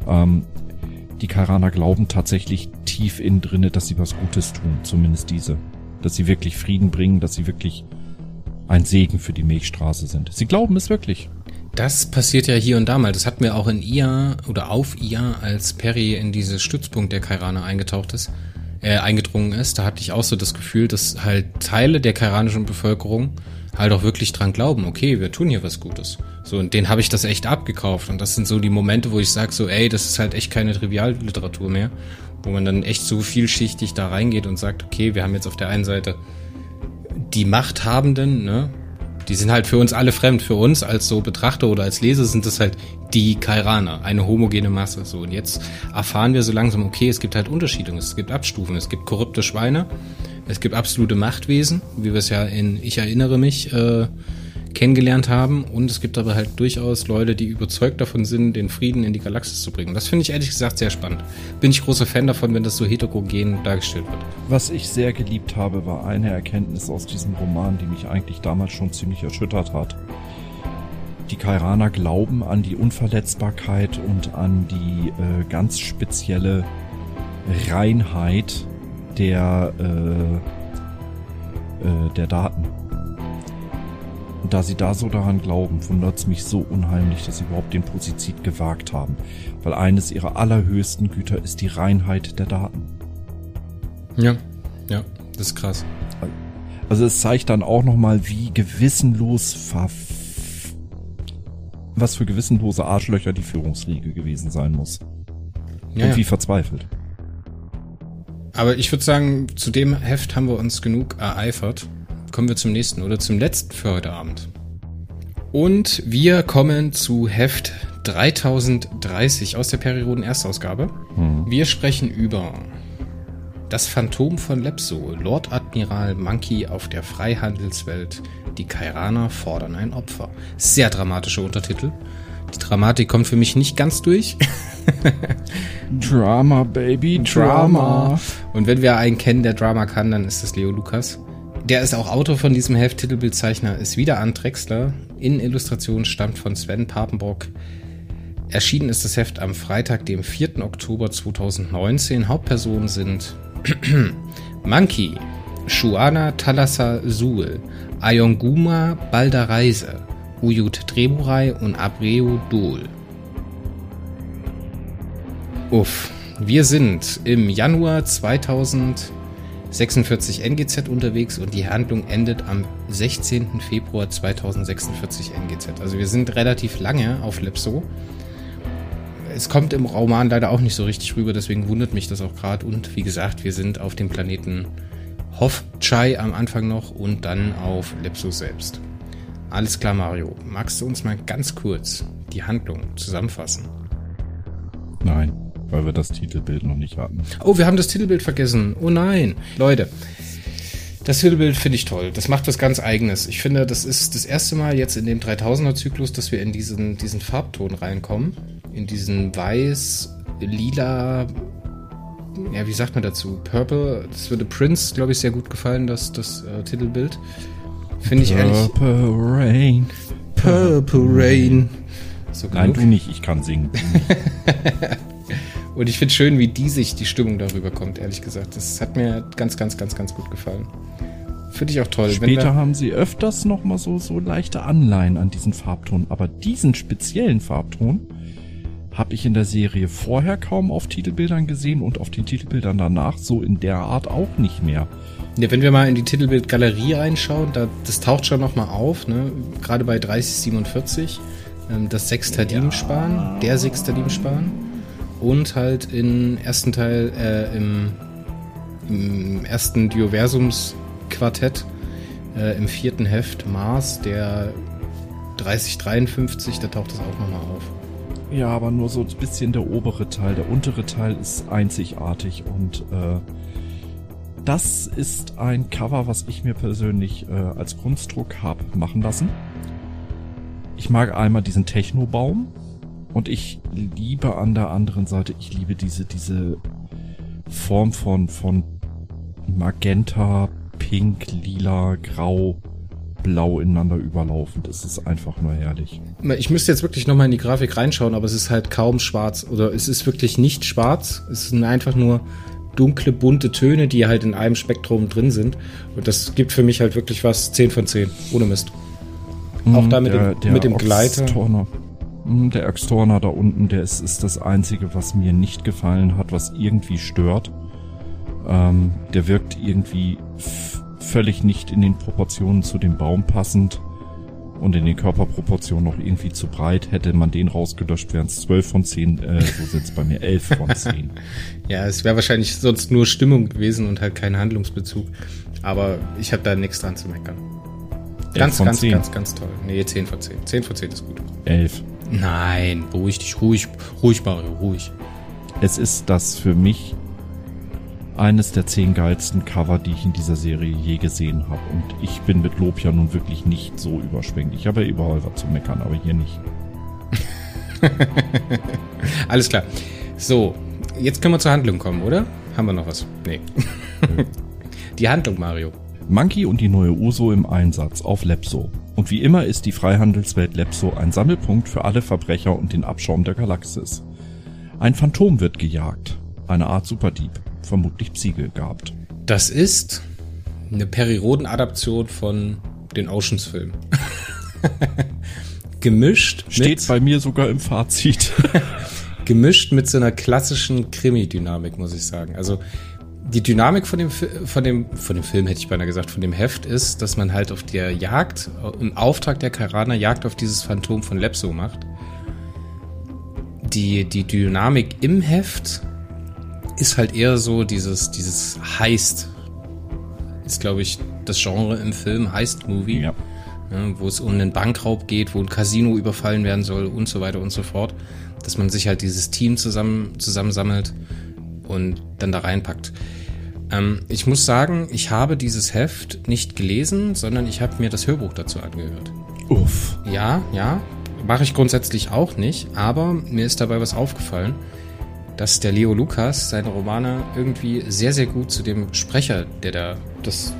Ähm, die Karaner glauben tatsächlich tief innen drinne, dass sie was Gutes tun, zumindest diese. Dass sie wirklich Frieden bringen, dass sie wirklich ein Segen für die Milchstraße sind. Sie glauben es wirklich. Das passiert ja hier und da mal. Das hatten wir auch in IA oder auf IA, als Perry in dieses Stützpunkt der Kairaner eingetaucht ist, äh, eingedrungen ist. Da hatte ich auch so das Gefühl, dass halt Teile der kairanischen Bevölkerung halt auch wirklich dran glauben, okay, wir tun hier was Gutes. So, und den habe ich das echt abgekauft. Und das sind so die Momente, wo ich sage, so, ey, das ist halt echt keine Trivialliteratur mehr, wo man dann echt so vielschichtig da reingeht und sagt, okay, wir haben jetzt auf der einen Seite die Machthabenden, ne? Die sind halt für uns alle fremd. Für uns als so Betrachter oder als Leser sind das halt die Kairaner, eine homogene Masse. So, und jetzt erfahren wir so langsam, okay, es gibt halt Unterschiede, es gibt Abstufen, es gibt korrupte Schweine, es gibt absolute Machtwesen, wie wir es ja in Ich erinnere mich äh, kennengelernt haben. Und es gibt aber halt durchaus Leute, die überzeugt davon sind, den Frieden in die Galaxis zu bringen. Das finde ich ehrlich gesagt sehr spannend. Bin ich großer Fan davon, wenn das so heterogen dargestellt wird. Was ich sehr geliebt habe, war eine Erkenntnis aus diesem Roman, die mich eigentlich damals schon ziemlich erschüttert hat. Die Kairaner glauben an die Unverletzbarkeit und an die äh, ganz spezielle Reinheit der, äh, äh, der Daten. Und da sie da so daran glauben, wundert es mich so unheimlich, dass sie überhaupt den Posizid gewagt haben. Weil eines ihrer allerhöchsten Güter ist die Reinheit der Daten. Ja, ja, das ist krass. Also es zeigt dann auch nochmal, wie gewissenlos ver was für gewissenlose Arschlöcher die Führungsriege gewesen sein muss. Ja, Und wie verzweifelt. Aber ich würde sagen, zu dem Heft haben wir uns genug ereifert. Kommen wir zum nächsten oder zum letzten für heute Abend. Und wir kommen zu Heft 3030 aus der Perioden-Erstausgabe. Mhm. Wir sprechen über das Phantom von Lepso, Lord Admiral Monkey auf der Freihandelswelt. Die Kairaner fordern ein Opfer. Sehr dramatischer Untertitel. Die Dramatik kommt für mich nicht ganz durch. Drama, Baby, Drama. Und wenn wir einen kennen, der Drama kann, dann ist das Leo Lukas. Der ist auch Autor von diesem Heft, Titelbildzeichner ist wieder an Drexler. Innenillustration stammt von Sven Papenbrock. Erschienen ist das Heft am Freitag, dem 4. Oktober 2019. Hauptpersonen sind Monkey, Shuana Thalassa Suhl, Ayonguma Baldareise, Uyut Treburai und Abreu Dol. Uff, wir sind im Januar 2046 NGZ unterwegs und die Handlung endet am 16. Februar 2046 NGZ. Also wir sind relativ lange auf Lepso. Es kommt im Roman leider auch nicht so richtig rüber, deswegen wundert mich das auch gerade. Und wie gesagt, wir sind auf dem Planeten Hof-Chai am Anfang noch und dann auf Lepso selbst. Alles klar, Mario. Magst du uns mal ganz kurz die Handlung zusammenfassen? Nein, weil wir das Titelbild noch nicht hatten. Oh, wir haben das Titelbild vergessen. Oh nein. Leute, das Titelbild finde ich toll. Das macht was ganz Eigenes. Ich finde, das ist das erste Mal jetzt in dem 3000er-Zyklus, dass wir in diesen, diesen Farbton reinkommen. In diesen weiß, lila, ja, wie sagt man dazu? Purple. Das würde Prince, glaube ich, sehr gut gefallen, das, das äh, Titelbild. Finde ich ehrlich. Purple Rain. Purple Rain. So Nein, du nicht, ich kann singen. Und ich finde schön, wie die sich die Stimmung darüber kommt, ehrlich gesagt. Das hat mir ganz, ganz, ganz, ganz gut gefallen. Finde ich auch toll. Wenn Später haben sie öfters noch mal so, so leichte Anleihen an diesen Farbton. Aber diesen speziellen Farbton habe ich in der Serie vorher kaum auf Titelbildern gesehen und auf den Titelbildern danach so in der Art auch nicht mehr. Ja, wenn wir mal in die Titelbildgalerie reinschauen, da, das taucht schon nochmal auf, ne? gerade bei 3047, ähm, das Sextadinspan, der Sextadinspan und halt im ersten Teil, äh, im, im ersten Dioversums-Quartett, äh, im vierten Heft Mars, der 3053, da taucht das auch nochmal auf. Ja, aber nur so ein bisschen der obere Teil. Der untere Teil ist einzigartig und äh, das ist ein Cover, was ich mir persönlich äh, als Kunstdruck habe machen lassen. Ich mag einmal diesen Technobaum und ich liebe an der anderen Seite, ich liebe diese diese Form von von Magenta, Pink, Lila, Grau, Blau ineinander überlaufend. Es ist einfach nur herrlich. Ich müsste jetzt wirklich nochmal in die Grafik reinschauen, aber es ist halt kaum schwarz. Oder es ist wirklich nicht schwarz. Es sind einfach nur dunkle, bunte Töne, die halt in einem Spektrum drin sind. Und das gibt für mich halt wirklich was 10 von 10. Ohne Mist. Auch da mit dem- mit dem Gleiter. Der Extorner da unten, der ist, ist das einzige, was mir nicht gefallen hat, was irgendwie stört. Ähm, der wirkt irgendwie völlig nicht in den Proportionen zu dem Baum passend und in den Körperproportionen noch irgendwie zu breit. Hätte man den rausgelöscht, wären es 12 von 10, äh, so sind's bei mir 11 von 10. Ja, es wäre wahrscheinlich sonst nur Stimmung gewesen und halt kein Handlungsbezug. Aber ich habe da nichts dran zu meckern. Ganz, ganz, 10. ganz, ganz toll. Nee, 10 von 10. 10 von 10 ist gut. 11. Nein, beruhig dich, ruhig, ruhig, Mario, ruhig. Es ist das für mich eines der zehn geilsten Cover, die ich in dieser Serie je gesehen habe. Und ich bin mit Lob ja nun wirklich nicht so überschwänglich. Ich habe ja überall was zu meckern, aber hier nicht. Alles klar. So, jetzt können wir zur Handlung kommen, oder? Haben wir noch was? Nee. Die Handlung, Mario. Monkey und die neue Uso im Einsatz auf Lepso. Und wie immer ist die Freihandelswelt Lepso ein Sammelpunkt für alle Verbrecher und den Abschaum der Galaxis. Ein Phantom wird gejagt. Eine Art Superdieb. Vermutlich Psyche gehabt. Das ist eine Perioden-Adaption von den Oceans-Filmen. gemischt Steht mit, bei mir sogar im Fazit. gemischt mit so einer klassischen Krimi-Dynamik, muss ich sagen. Also die Dynamik von dem, von dem, von dem Film hätte ich beinahe gesagt, von dem Heft ist, dass man halt auf der Jagd, im Auftrag der Karaner Jagd auf dieses Phantom von Lepso macht. Die, die Dynamik im Heft ist halt eher so dieses, dieses Heist. Ist, glaube ich, das Genre im Film Heist-Movie. ja. Ja, wo es um einen Bankraub geht, wo ein Casino überfallen werden soll und so weiter und so fort. Dass man sich halt dieses Team zusammen, zusammensammelt und dann da reinpackt. Ähm, ich muss sagen, ich habe dieses Heft nicht gelesen, sondern ich habe mir das Hörbuch dazu angehört. Uff. Ja, ja, mache ich grundsätzlich auch nicht, aber mir ist dabei was aufgefallen, dass der Leo Lukas seine Romane irgendwie sehr, sehr gut zu dem Sprecher, der da das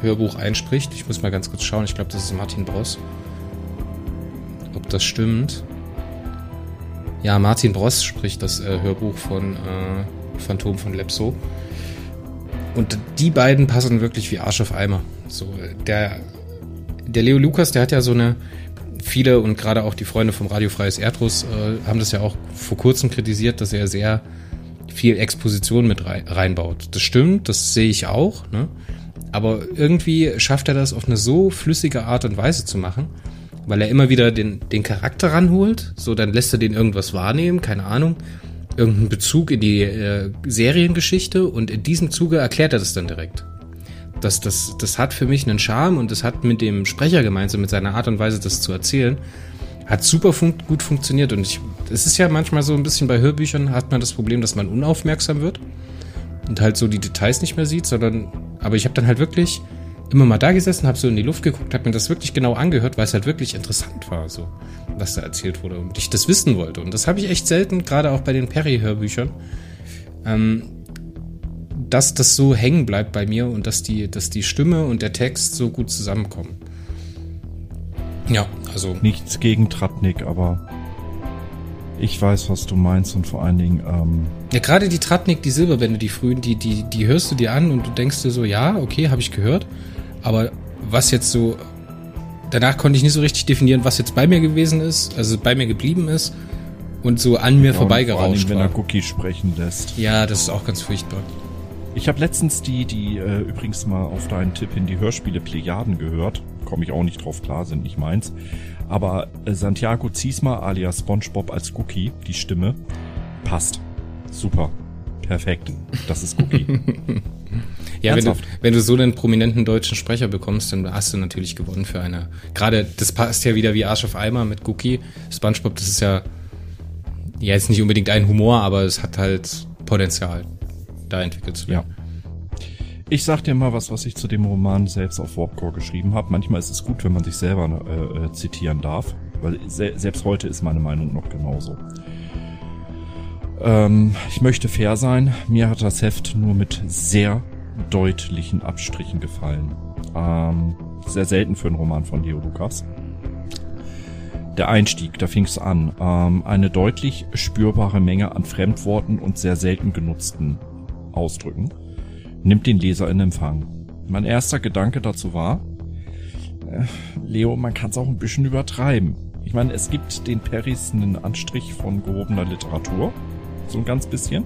Hörbuch einspricht. Ich muss mal ganz kurz schauen, ich glaube, das ist Martin Bross. Ob das stimmt? Ja, Martin Bross spricht das äh, Hörbuch von äh, Phantom von Lepso. Und die beiden passen wirklich wie Arsch auf Eimer. So, der, der Leo Lukas, der hat ja so eine, viele und gerade auch die Freunde vom Radio Freies Erdruss äh, haben das ja auch vor kurzem kritisiert, dass er sehr viel Exposition mit reinbaut. Das stimmt, das sehe ich auch, ne? Aber irgendwie schafft er das auf eine so flüssige Art und Weise zu machen, weil er immer wieder den, den Charakter ranholt, so dann lässt er den irgendwas wahrnehmen, keine Ahnung, irgendeinen Bezug in die äh, Seriengeschichte und in diesem Zuge erklärt er das dann direkt. Das, das, das hat für mich einen Charme und das hat mit dem Sprecher gemeinsam, mit seiner Art und Weise, das zu erzählen, hat super fun gut funktioniert. Und es ist ja manchmal so ein bisschen bei Hörbüchern hat man das Problem, dass man unaufmerksam wird und halt so die Details nicht mehr sieht, sondern, aber ich habe dann halt wirklich immer mal da gesessen, habe so in die Luft geguckt, habe mir das wirklich genau angehört, weil es halt wirklich interessant war, so was da erzählt wurde und ich das wissen wollte. Und das habe ich echt selten, gerade auch bei den Perry-Hörbüchern, ähm, dass das so hängen bleibt bei mir und dass die, dass die Stimme und der Text so gut zusammenkommen. Ja, also. Nichts gegen Tratnik, aber ich weiß, was du meinst und vor allen Dingen. Ähm ja, gerade die Tratnik, die Silberbände, die frühen, die, die, die hörst du dir an und du denkst dir so, ja, okay, habe ich gehört. Aber was jetzt so. Danach konnte ich nicht so richtig definieren, was jetzt bei mir gewesen ist, also bei mir geblieben ist und so an mir ja, vorbeigerauscht vor allem, wenn er Cookie sprechen lässt. Ja, das ist auch ganz furchtbar. Ich habe letztens die, die äh, übrigens mal auf deinen Tipp hin die Hörspiele Plejaden gehört. Komme ich auch nicht drauf klar, sind nicht meins. Aber äh, Santiago Ziesma alias SpongeBob als Cookie, die Stimme, passt. Super. Perfekt. Das ist Cookie. ja, wenn du, wenn du so einen prominenten deutschen Sprecher bekommst, dann hast du natürlich gewonnen für eine. Gerade, das passt ja wieder wie Arsch auf Eimer mit Cookie. SpongeBob, das ist ja, ja jetzt nicht unbedingt ein Humor, aber es hat halt Potenzial da entwickelt zu werden. Ja. Ich sag dir mal was, was ich zu dem Roman selbst auf Warpcore geschrieben habe. Manchmal ist es gut, wenn man sich selber äh, äh, zitieren darf, weil se selbst heute ist meine Meinung noch genauso. Ähm, ich möchte fair sein. Mir hat das Heft nur mit sehr deutlichen Abstrichen gefallen. Ähm, sehr selten für einen Roman von Leo Lukas. Der Einstieg, da fing es an. Ähm, eine deutlich spürbare Menge an Fremdworten und sehr selten genutzten ausdrücken, nimmt den Leser in Empfang. Mein erster Gedanke dazu war, äh, Leo, man kann es auch ein bisschen übertreiben. Ich meine, es gibt den Perrys einen Anstrich von gehobener Literatur, so ein ganz bisschen.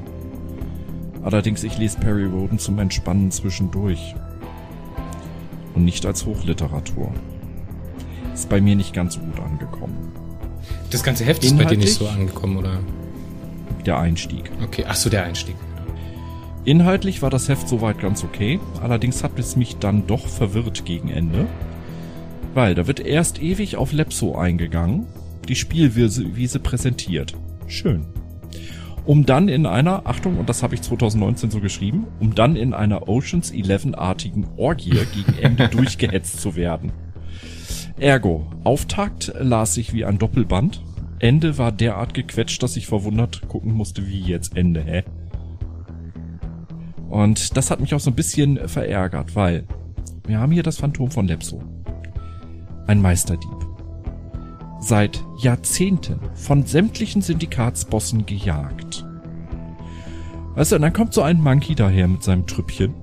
Allerdings, ich lese Perry Roden zum Entspannen zwischendurch. Und nicht als Hochliteratur. Ist bei mir nicht ganz so gut angekommen. Das ganze Heft ist bei dir nicht so angekommen, oder? Der Einstieg. Okay, ach so, der Einstieg. Inhaltlich war das Heft soweit ganz okay, allerdings hat es mich dann doch verwirrt gegen Ende. Weil da wird erst ewig auf Lepso eingegangen, die Spielwiese präsentiert. Schön. Um dann in einer, Achtung, und das habe ich 2019 so geschrieben, um dann in einer Oceans 11-artigen Orgie gegen Ende durchgehetzt zu werden. Ergo, Auftakt las ich wie ein Doppelband. Ende war derart gequetscht, dass ich verwundert gucken musste, wie jetzt Ende, hä? Und das hat mich auch so ein bisschen verärgert, weil wir haben hier das Phantom von Lepso. Ein Meisterdieb. Seit Jahrzehnten von sämtlichen Syndikatsbossen gejagt. Weißt du, und dann kommt so ein Monkey daher mit seinem Trüppchen.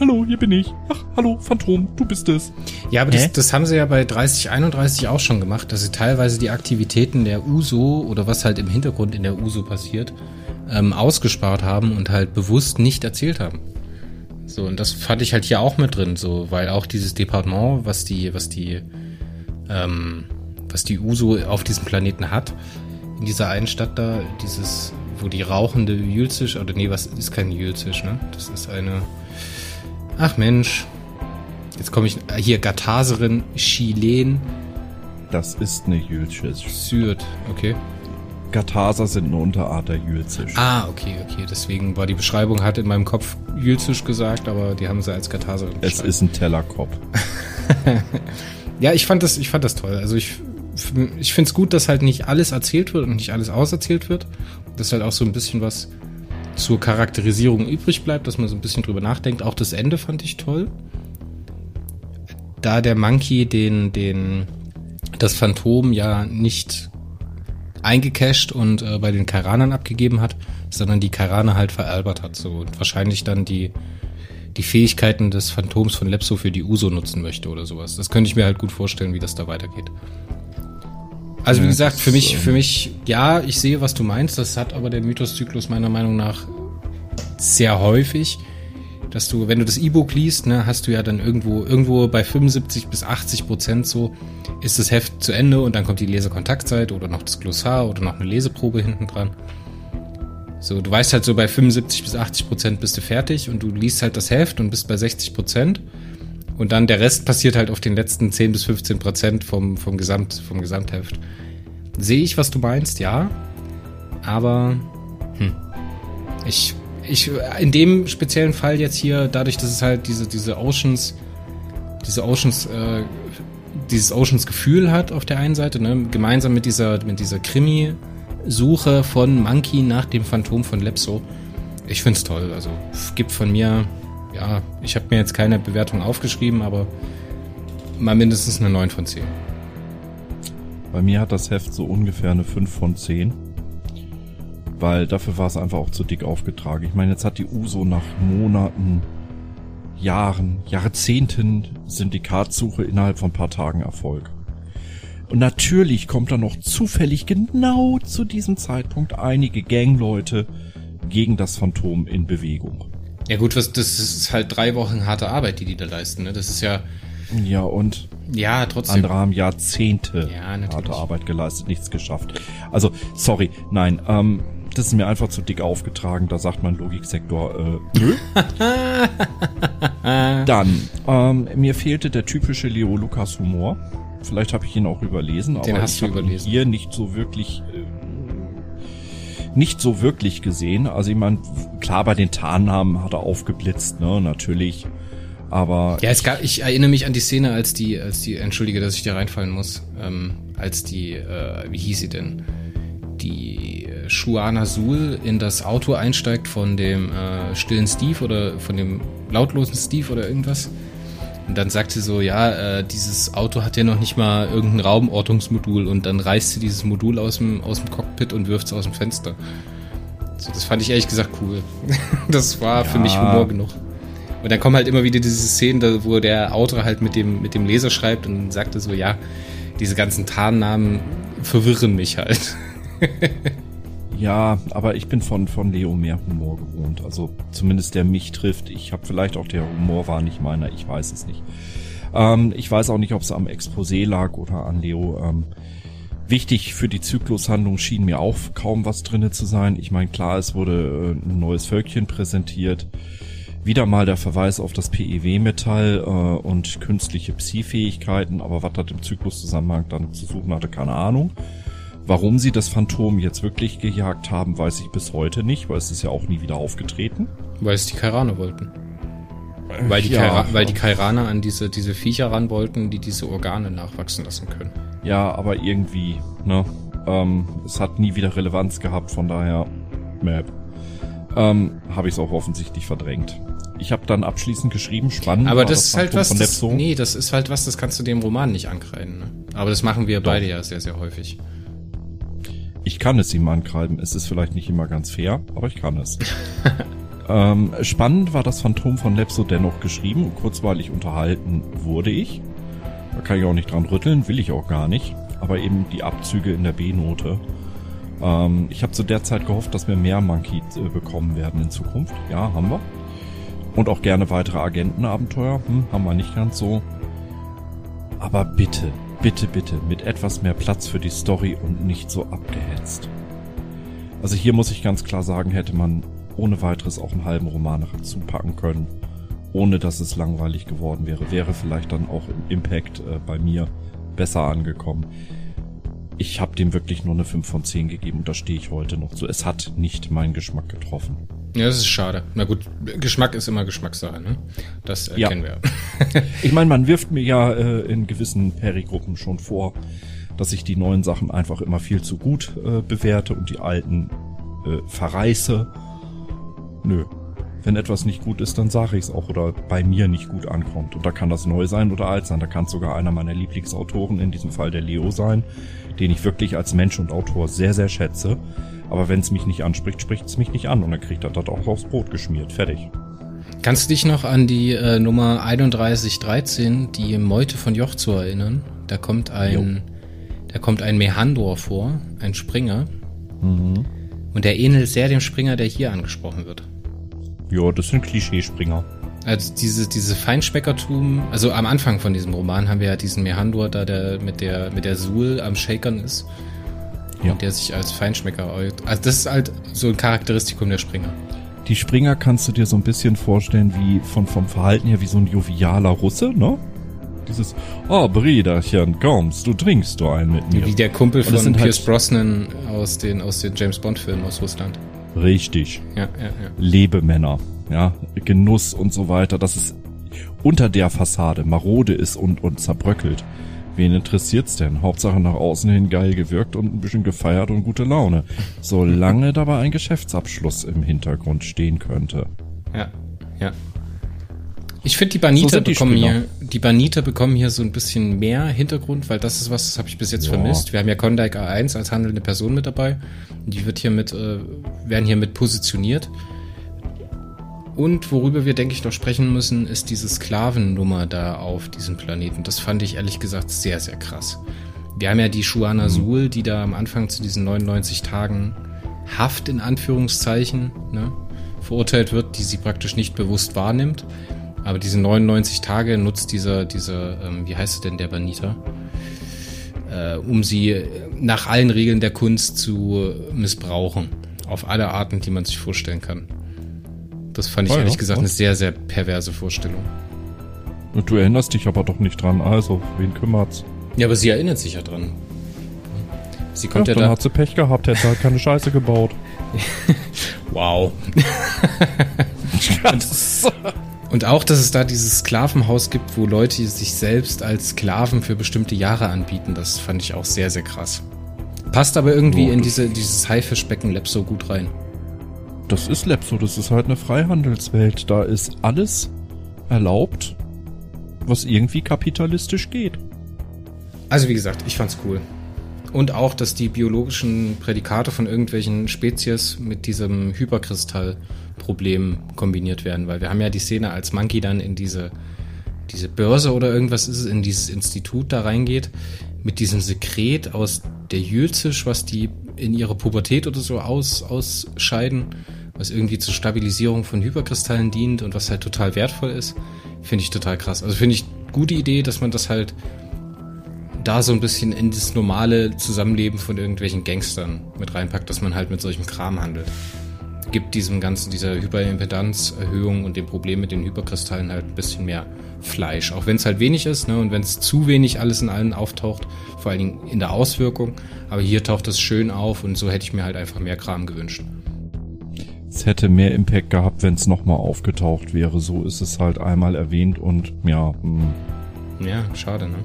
Hallo, hier bin ich. Ach, hallo, Phantom, du bist es. Ja, aber das, das, haben sie ja bei 3031 auch schon gemacht, dass sie teilweise die Aktivitäten der USO oder was halt im Hintergrund in der USO passiert, ähm, ausgespart haben und halt bewusst nicht erzählt haben. So, und das fand ich halt hier auch mit drin, so, weil auch dieses Departement, was die, was die, ähm, was die USO auf diesem Planeten hat, in dieser einen Stadt da, dieses, wo die rauchende Jülzisch, oder nee, was ist kein Jülzisch, ne? Das ist eine, ach Mensch, jetzt komme ich, hier, Gataserin Chilen. Das ist eine Jülzisch. Syrt, okay. Gataser sind eine Unterart der Jülzisch. Ah, okay, okay. Deswegen war die Beschreibung, hat in meinem Kopf Jülzisch gesagt, aber die haben sie als Gataser Es ist ein Tellerkopf. ja, ich fand das, ich fand das toll. Also ich, ich finde es gut, dass halt nicht alles erzählt wird und nicht alles auserzählt wird. Dass halt auch so ein bisschen was zur Charakterisierung übrig bleibt, dass man so ein bisschen drüber nachdenkt. Auch das Ende fand ich toll. Da der Monkey den, den, das Phantom ja nicht eingecasht und äh, bei den Karanern abgegeben hat, sondern die Kairane halt veralbert hat. So und wahrscheinlich dann die, die Fähigkeiten des Phantoms von Lepso für die Uso nutzen möchte oder sowas. Das könnte ich mir halt gut vorstellen, wie das da weitergeht. Also wie gesagt, für mich, für mich, ja, ich sehe, was du meinst. Das hat aber der Mythoszyklus meiner Meinung nach sehr häufig, dass du, wenn du das E-Book liest, ne, hast du ja dann irgendwo, irgendwo bei 75 bis 80 Prozent so, ist das Heft zu Ende und dann kommt die Lesekontaktzeit oder noch das Glossar oder noch eine Leseprobe hinten dran. So, du weißt halt so bei 75 bis 80 Prozent bist du fertig und du liest halt das Heft und bist bei 60 Prozent. Und dann der Rest passiert halt auf den letzten 10 bis 15 Prozent vom, vom, Gesamt, vom Gesamtheft. Sehe ich, was du meinst, ja. Aber, hm. Ich, ich, in dem speziellen Fall jetzt hier, dadurch, dass es halt diese, diese Oceans, diese Oceans, äh, dieses Oceans-Gefühl hat auf der einen Seite, ne, gemeinsam mit dieser, mit dieser Krimi-Suche von Monkey nach dem Phantom von Lepso. Ich find's toll. Also gibt von mir, ja, ich habe mir jetzt keine Bewertung aufgeschrieben, aber mal mindestens eine 9 von 10. Bei mir hat das Heft so ungefähr eine 5 von 10. Weil dafür war es einfach auch zu dick aufgetragen. Ich meine, jetzt hat die USO nach Monaten, Jahren, Jahrzehnten Syndikatsuche innerhalb von ein paar Tagen Erfolg. Und natürlich kommt da noch zufällig genau zu diesem Zeitpunkt einige Gangleute gegen das Phantom in Bewegung. Ja gut, was, das ist halt drei Wochen harte Arbeit, die die da leisten. Ne? Das ist ja... Ja, und ja, trotzdem. andere haben Jahrzehnte Ja, harte. Arbeit geleistet, nichts geschafft. Also, sorry, nein, ähm, das ist mir einfach zu dick aufgetragen, da sagt mein Logiksektor, äh, nö. Dann, ähm, mir fehlte der typische Leo Lukas Humor. Vielleicht habe ich ihn auch überlesen, aber hast ich habe ihn hier nicht so wirklich äh, nicht so wirklich gesehen. Also ich meine, klar, bei den Tarnnamen hat er aufgeblitzt, ne, natürlich. Aber Ja, es gab, ich erinnere mich an die Szene, als die, als die, entschuldige, dass ich dir reinfallen muss, ähm, als die, äh, wie hieß sie denn? Die äh, Shuana Sul in das Auto einsteigt von dem äh, stillen Steve oder von dem lautlosen Steve oder irgendwas. Und dann sagt sie so, ja, äh, dieses Auto hat ja noch nicht mal irgendein Raumortungsmodul und dann reißt sie dieses Modul aus dem, aus dem Cockpit und wirft es aus dem Fenster. So, das fand ich ehrlich gesagt cool. das war für Ja. mich Humor genug. Und dann kommen halt immer wieder diese Szenen, da, wo der Autor halt mit dem, mit dem Leser schreibt und sagte so, ja, diese ganzen Tarnnamen verwirren mich halt. Ja, aber ich bin von, von Leo mehr Humor gewohnt. Also zumindest der mich trifft. Ich habe vielleicht auch der Humor war nicht meiner, ich weiß es nicht. Ähm, ich weiß auch nicht, ob es am Exposé lag oder an Leo. Ähm, wichtig für die Zyklushandlung schien mir auch kaum was drinne zu sein. Ich meine, klar, es wurde äh, ein neues Völkchen präsentiert. Wieder mal der Verweis auf das PEW-Metall äh, und künstliche Psi-Fähigkeiten, aber was das im Zykluszusammenhang dann zu suchen hatte, keine Ahnung. Warum sie das Phantom jetzt wirklich gejagt haben, weiß ich bis heute nicht, weil es ist ja auch nie wieder aufgetreten. Weil es die Kairaner wollten. Weil die, Ja. Kaira weil die Kairaner an diese, diese Viecher ran wollten, die diese Organe nachwachsen lassen können. Ja, aber irgendwie, ne? Ähm, es hat nie wieder Relevanz gehabt, von daher, Map. Ähm, habe ich es auch offensichtlich verdrängt. Ich habe dann abschließend geschrieben, spannend. Aber war das ist halt was, das, nee, das ist halt was, das kannst du dem Roman nicht ankreiden. Ne? Aber das machen wir beide ja sehr, sehr häufig. Ich kann es ihm ankreiden. Es ist vielleicht nicht immer ganz fair, aber ich kann es. ähm, spannend war das Phantom von Lepso dennoch geschrieben und kurzweilig unterhalten wurde ich. Da kann ich auch nicht dran rütteln, will ich auch gar nicht. Aber eben die Abzüge in der B-Note. Ähm, ich habe zu der Zeit gehofft, dass wir mehr Monkey äh, bekommen werden in Zukunft. Ja, haben wir. Und auch gerne weitere Agentenabenteuer. Hm, haben wir nicht ganz so. Aber bitte, bitte, bitte, mit etwas mehr Platz für die Story und nicht so abgehetzt. Also hier muss ich ganz klar sagen, hätte man ohne weiteres auch einen halben Roman dazu packen können, ohne dass es langweilig geworden wäre. Wäre vielleicht dann auch im Impact äh, bei mir besser angekommen. Ich habe dem wirklich nur eine 5 von 10 gegeben und da stehe ich heute noch so. Es hat nicht meinen Geschmack getroffen. Ja, das ist schade. Na gut, Geschmack ist immer Geschmackssache, ne? Das äh, Ja. kennen wir. Ich meine, man wirft mir ja äh, in gewissen Perigruppen schon vor, dass ich die neuen Sachen einfach immer viel zu gut äh, bewerte und die alten äh, verreiße. Nö. Wenn etwas nicht gut ist, dann sage ich es auch oder bei mir nicht gut ankommt. Und da kann das neu sein oder alt sein. Da kann es sogar einer meiner Lieblingsautoren, in diesem Fall der Leo sein, den ich wirklich als Mensch und Autor sehr, sehr schätze. Aber wenn es mich nicht anspricht, spricht es mich nicht an und dann kriegt er das auch aufs Brot geschmiert. Fertig. Kannst du dich noch an die äh, Nummer 3113, die Meute von Jochzo erinnern? Da kommt ein, da kommt ein Mehandor vor, ein Springer. Mhm. Und der ähnelt sehr dem Springer, der hier angesprochen wird. Ja, das sind Klischeespringer. Also diese, diese Feinschmeckertum, also am Anfang von diesem Roman haben wir ja diesen Mehandor da, der mit der, mit der Suhl am Shakern ist. Ja. Und der sich als Feinschmecker äußert. Also das ist halt so ein Charakteristikum der Springer. Die Springer kannst du dir so ein bisschen vorstellen wie von, vom Verhalten her wie so ein jovialer Russe, ne? Dieses, oh, Brüderchen, kommst, du trinkst du einen mit mir. Wie der Kumpel das von halt- Pierce Brosnan aus den, aus den James Bond Filmen aus Russland. Richtig. Ja, ja, ja. Lebemänner, ja, Genuss und so weiter, dass es unter der Fassade marode ist und, und zerbröckelt. Wen interessiert's denn? Hauptsache nach außen hin geil gewirkt und ein bisschen gefeiert und gute Laune. Solange dabei ein Geschäftsabschluss im Hintergrund stehen könnte. Ja, ja. Ich finde, die Baniter So die bekommen Springer. hier, die Baniter bekommen hier so ein bisschen mehr Hintergrund, weil das ist was, das habe ich bis jetzt Ja. vermisst. Wir haben ja Klondike A1 als handelnde Person mit dabei. Und die wird hier mit, äh, werden hier mit positioniert. Und worüber wir, denke ich, noch sprechen müssen, ist diese Sklavennummer da auf diesem Planeten. Das fand ich ehrlich gesagt sehr, sehr krass. Wir haben ja die Shuana Sul, die da am Anfang zu diesen 99 Tagen Haft in Anführungszeichen ne, verurteilt wird, die sie praktisch nicht bewusst wahrnimmt. Aber diese 99 Tage nutzt dieser, dieser ähm, wie heißt er denn, der Banita, äh, um sie nach allen Regeln der Kunst zu missbrauchen. Auf alle Arten, die man sich vorstellen kann. Das fand ich ja, ehrlich gesagt und? eine sehr, sehr perverse Vorstellung. Und du erinnerst dich aber doch nicht dran, also, wen kümmert's? Ja, aber sie erinnert sich ja dran. Sie Ja, kommt ja, dann da. hat sie Pech gehabt, hätte halt keine Scheiße gebaut. Wow. Und auch, dass es da dieses Sklavenhaus gibt, wo Leute sich selbst als Sklaven für bestimmte Jahre anbieten, das fand ich auch sehr, sehr krass. Passt aber irgendwie Ja, in diese, dieses Haifischbecken-Lab so gut rein. Das ist Lepso, das ist halt eine Freihandelswelt. Da ist alles erlaubt, was irgendwie kapitalistisch geht. Also wie gesagt, ich fand's cool. Und auch, dass die biologischen Prädikate von irgendwelchen Spezies mit diesem Hyperkristall-Problem kombiniert werden, weil wir haben ja die Szene, als Monkey dann in diese, diese Börse oder irgendwas ist, in dieses Institut da reingeht, mit diesem Sekret aus der Jülzisch, was die in ihrer Pubertät oder so aus, ausscheiden, was irgendwie zur Stabilisierung von Hyperkristallen dient und was halt total wertvoll ist, finde ich total krass. Also finde ich gute Idee, dass man das halt da so ein bisschen in das normale Zusammenleben von irgendwelchen Gangstern mit reinpackt, dass man halt mit solchem Kram handelt. Gibt diesem ganzen, dieser Hyperimpedanzerhöhung und dem Problem mit den Hyperkristallen halt ein bisschen mehr Fleisch. Auch wenn es halt wenig ist, ne, und wenn es zu wenig alles in allen auftaucht, vor allen Dingen in der Auswirkung. Aber hier taucht es schön auf und so hätte ich mir halt einfach mehr Kram gewünscht. Es hätte mehr Impact gehabt, wenn es nochmal aufgetaucht wäre. So ist es halt einmal erwähnt und ja. hm. Ja, schade, ne?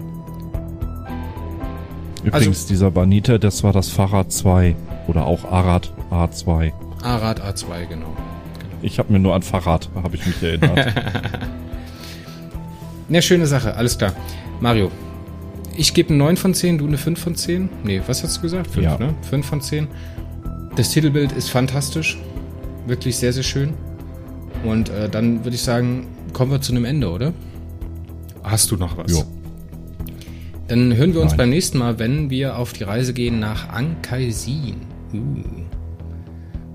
Übrigens, dieser Banita, das war das Fahrrad 2 oder auch Arad A2. Arad A2, genau. genau. Ich habe mir nur an Fahrrad, habe ich mich erinnert. Ne, schöne Sache, alles klar. Mario, ich gebe eine 9 von 10, du eine 5 von 10. Nee, was hast du gesagt? 5, Ja. ne? 5 von 10. Das Titelbild ist fantastisch. Wirklich sehr, sehr schön. Und äh, dann würde ich sagen, kommen wir zu einem Ende, oder? Hast du noch was? jo. Dann hören wir uns Nein. beim nächsten Mal, wenn wir auf die Reise gehen nach Ankaisin. Uh.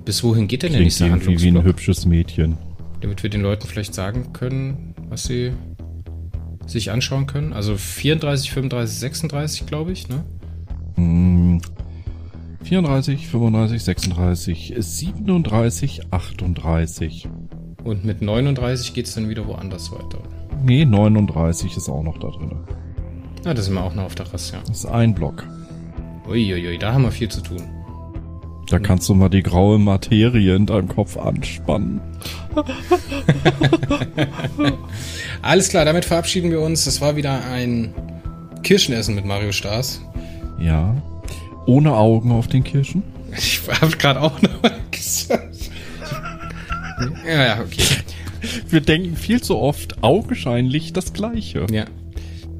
Bis wohin geht denn der nächste irgendwie wie ein Handlungsblock? hübsches Mädchen. damit wir den Leuten vielleicht sagen können, was sie sich anschauen können. Also 34, 35, 36, glaube ich, ne? Hm, 34, 35, 36, 37, 38. Und mit 39 geht's dann wieder woanders weiter. Nee, 39 ist auch noch da drin. Na, da sind wir auch noch auf der Rasse, ja. Das ist ein Block. Uiuiui, da haben wir viel zu tun. Da kannst du mal die graue Materie in deinem Kopf anspannen. Alles klar, damit verabschieden wir uns. Das war wieder ein Kirschenessen mit Mario Stars. Ja. Ohne Augen auf den Kirschen. Ich habe gerade auch noch mal gesagt. Ja, ja, okay. Wir denken viel zu oft augenscheinlich das Gleiche. Ja.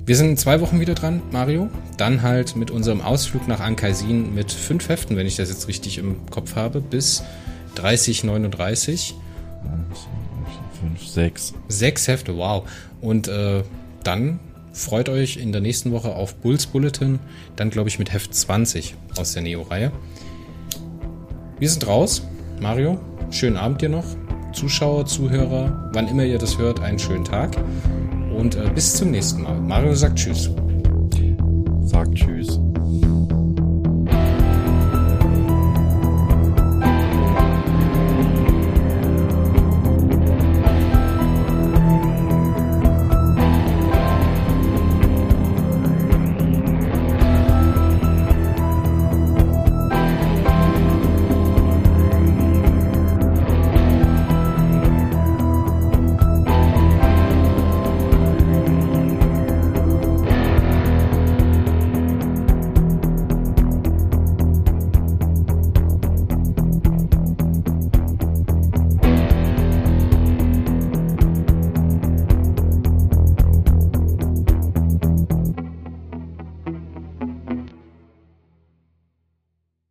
Wir sind in zwei Wochen wieder dran, Mario. Dann halt mit unserem Ausflug nach Ankaisin mit fünf Heften, wenn ich das jetzt richtig im Kopf habe, bis 3039. Fünf, sechs. Sechs Hefte, wow. Und äh, dann freut euch in der nächsten Woche auf Bulls Bulletin, dann glaube ich mit Heft 20 aus der Neo-Reihe. Wir sind raus. Mario, schönen Abend dir noch. Zuschauer, Zuhörer, wann immer ihr das hört, einen schönen Tag. Und äh, bis zum nächsten Mal. Mario sagt Tschüss. Sagt Tschüss.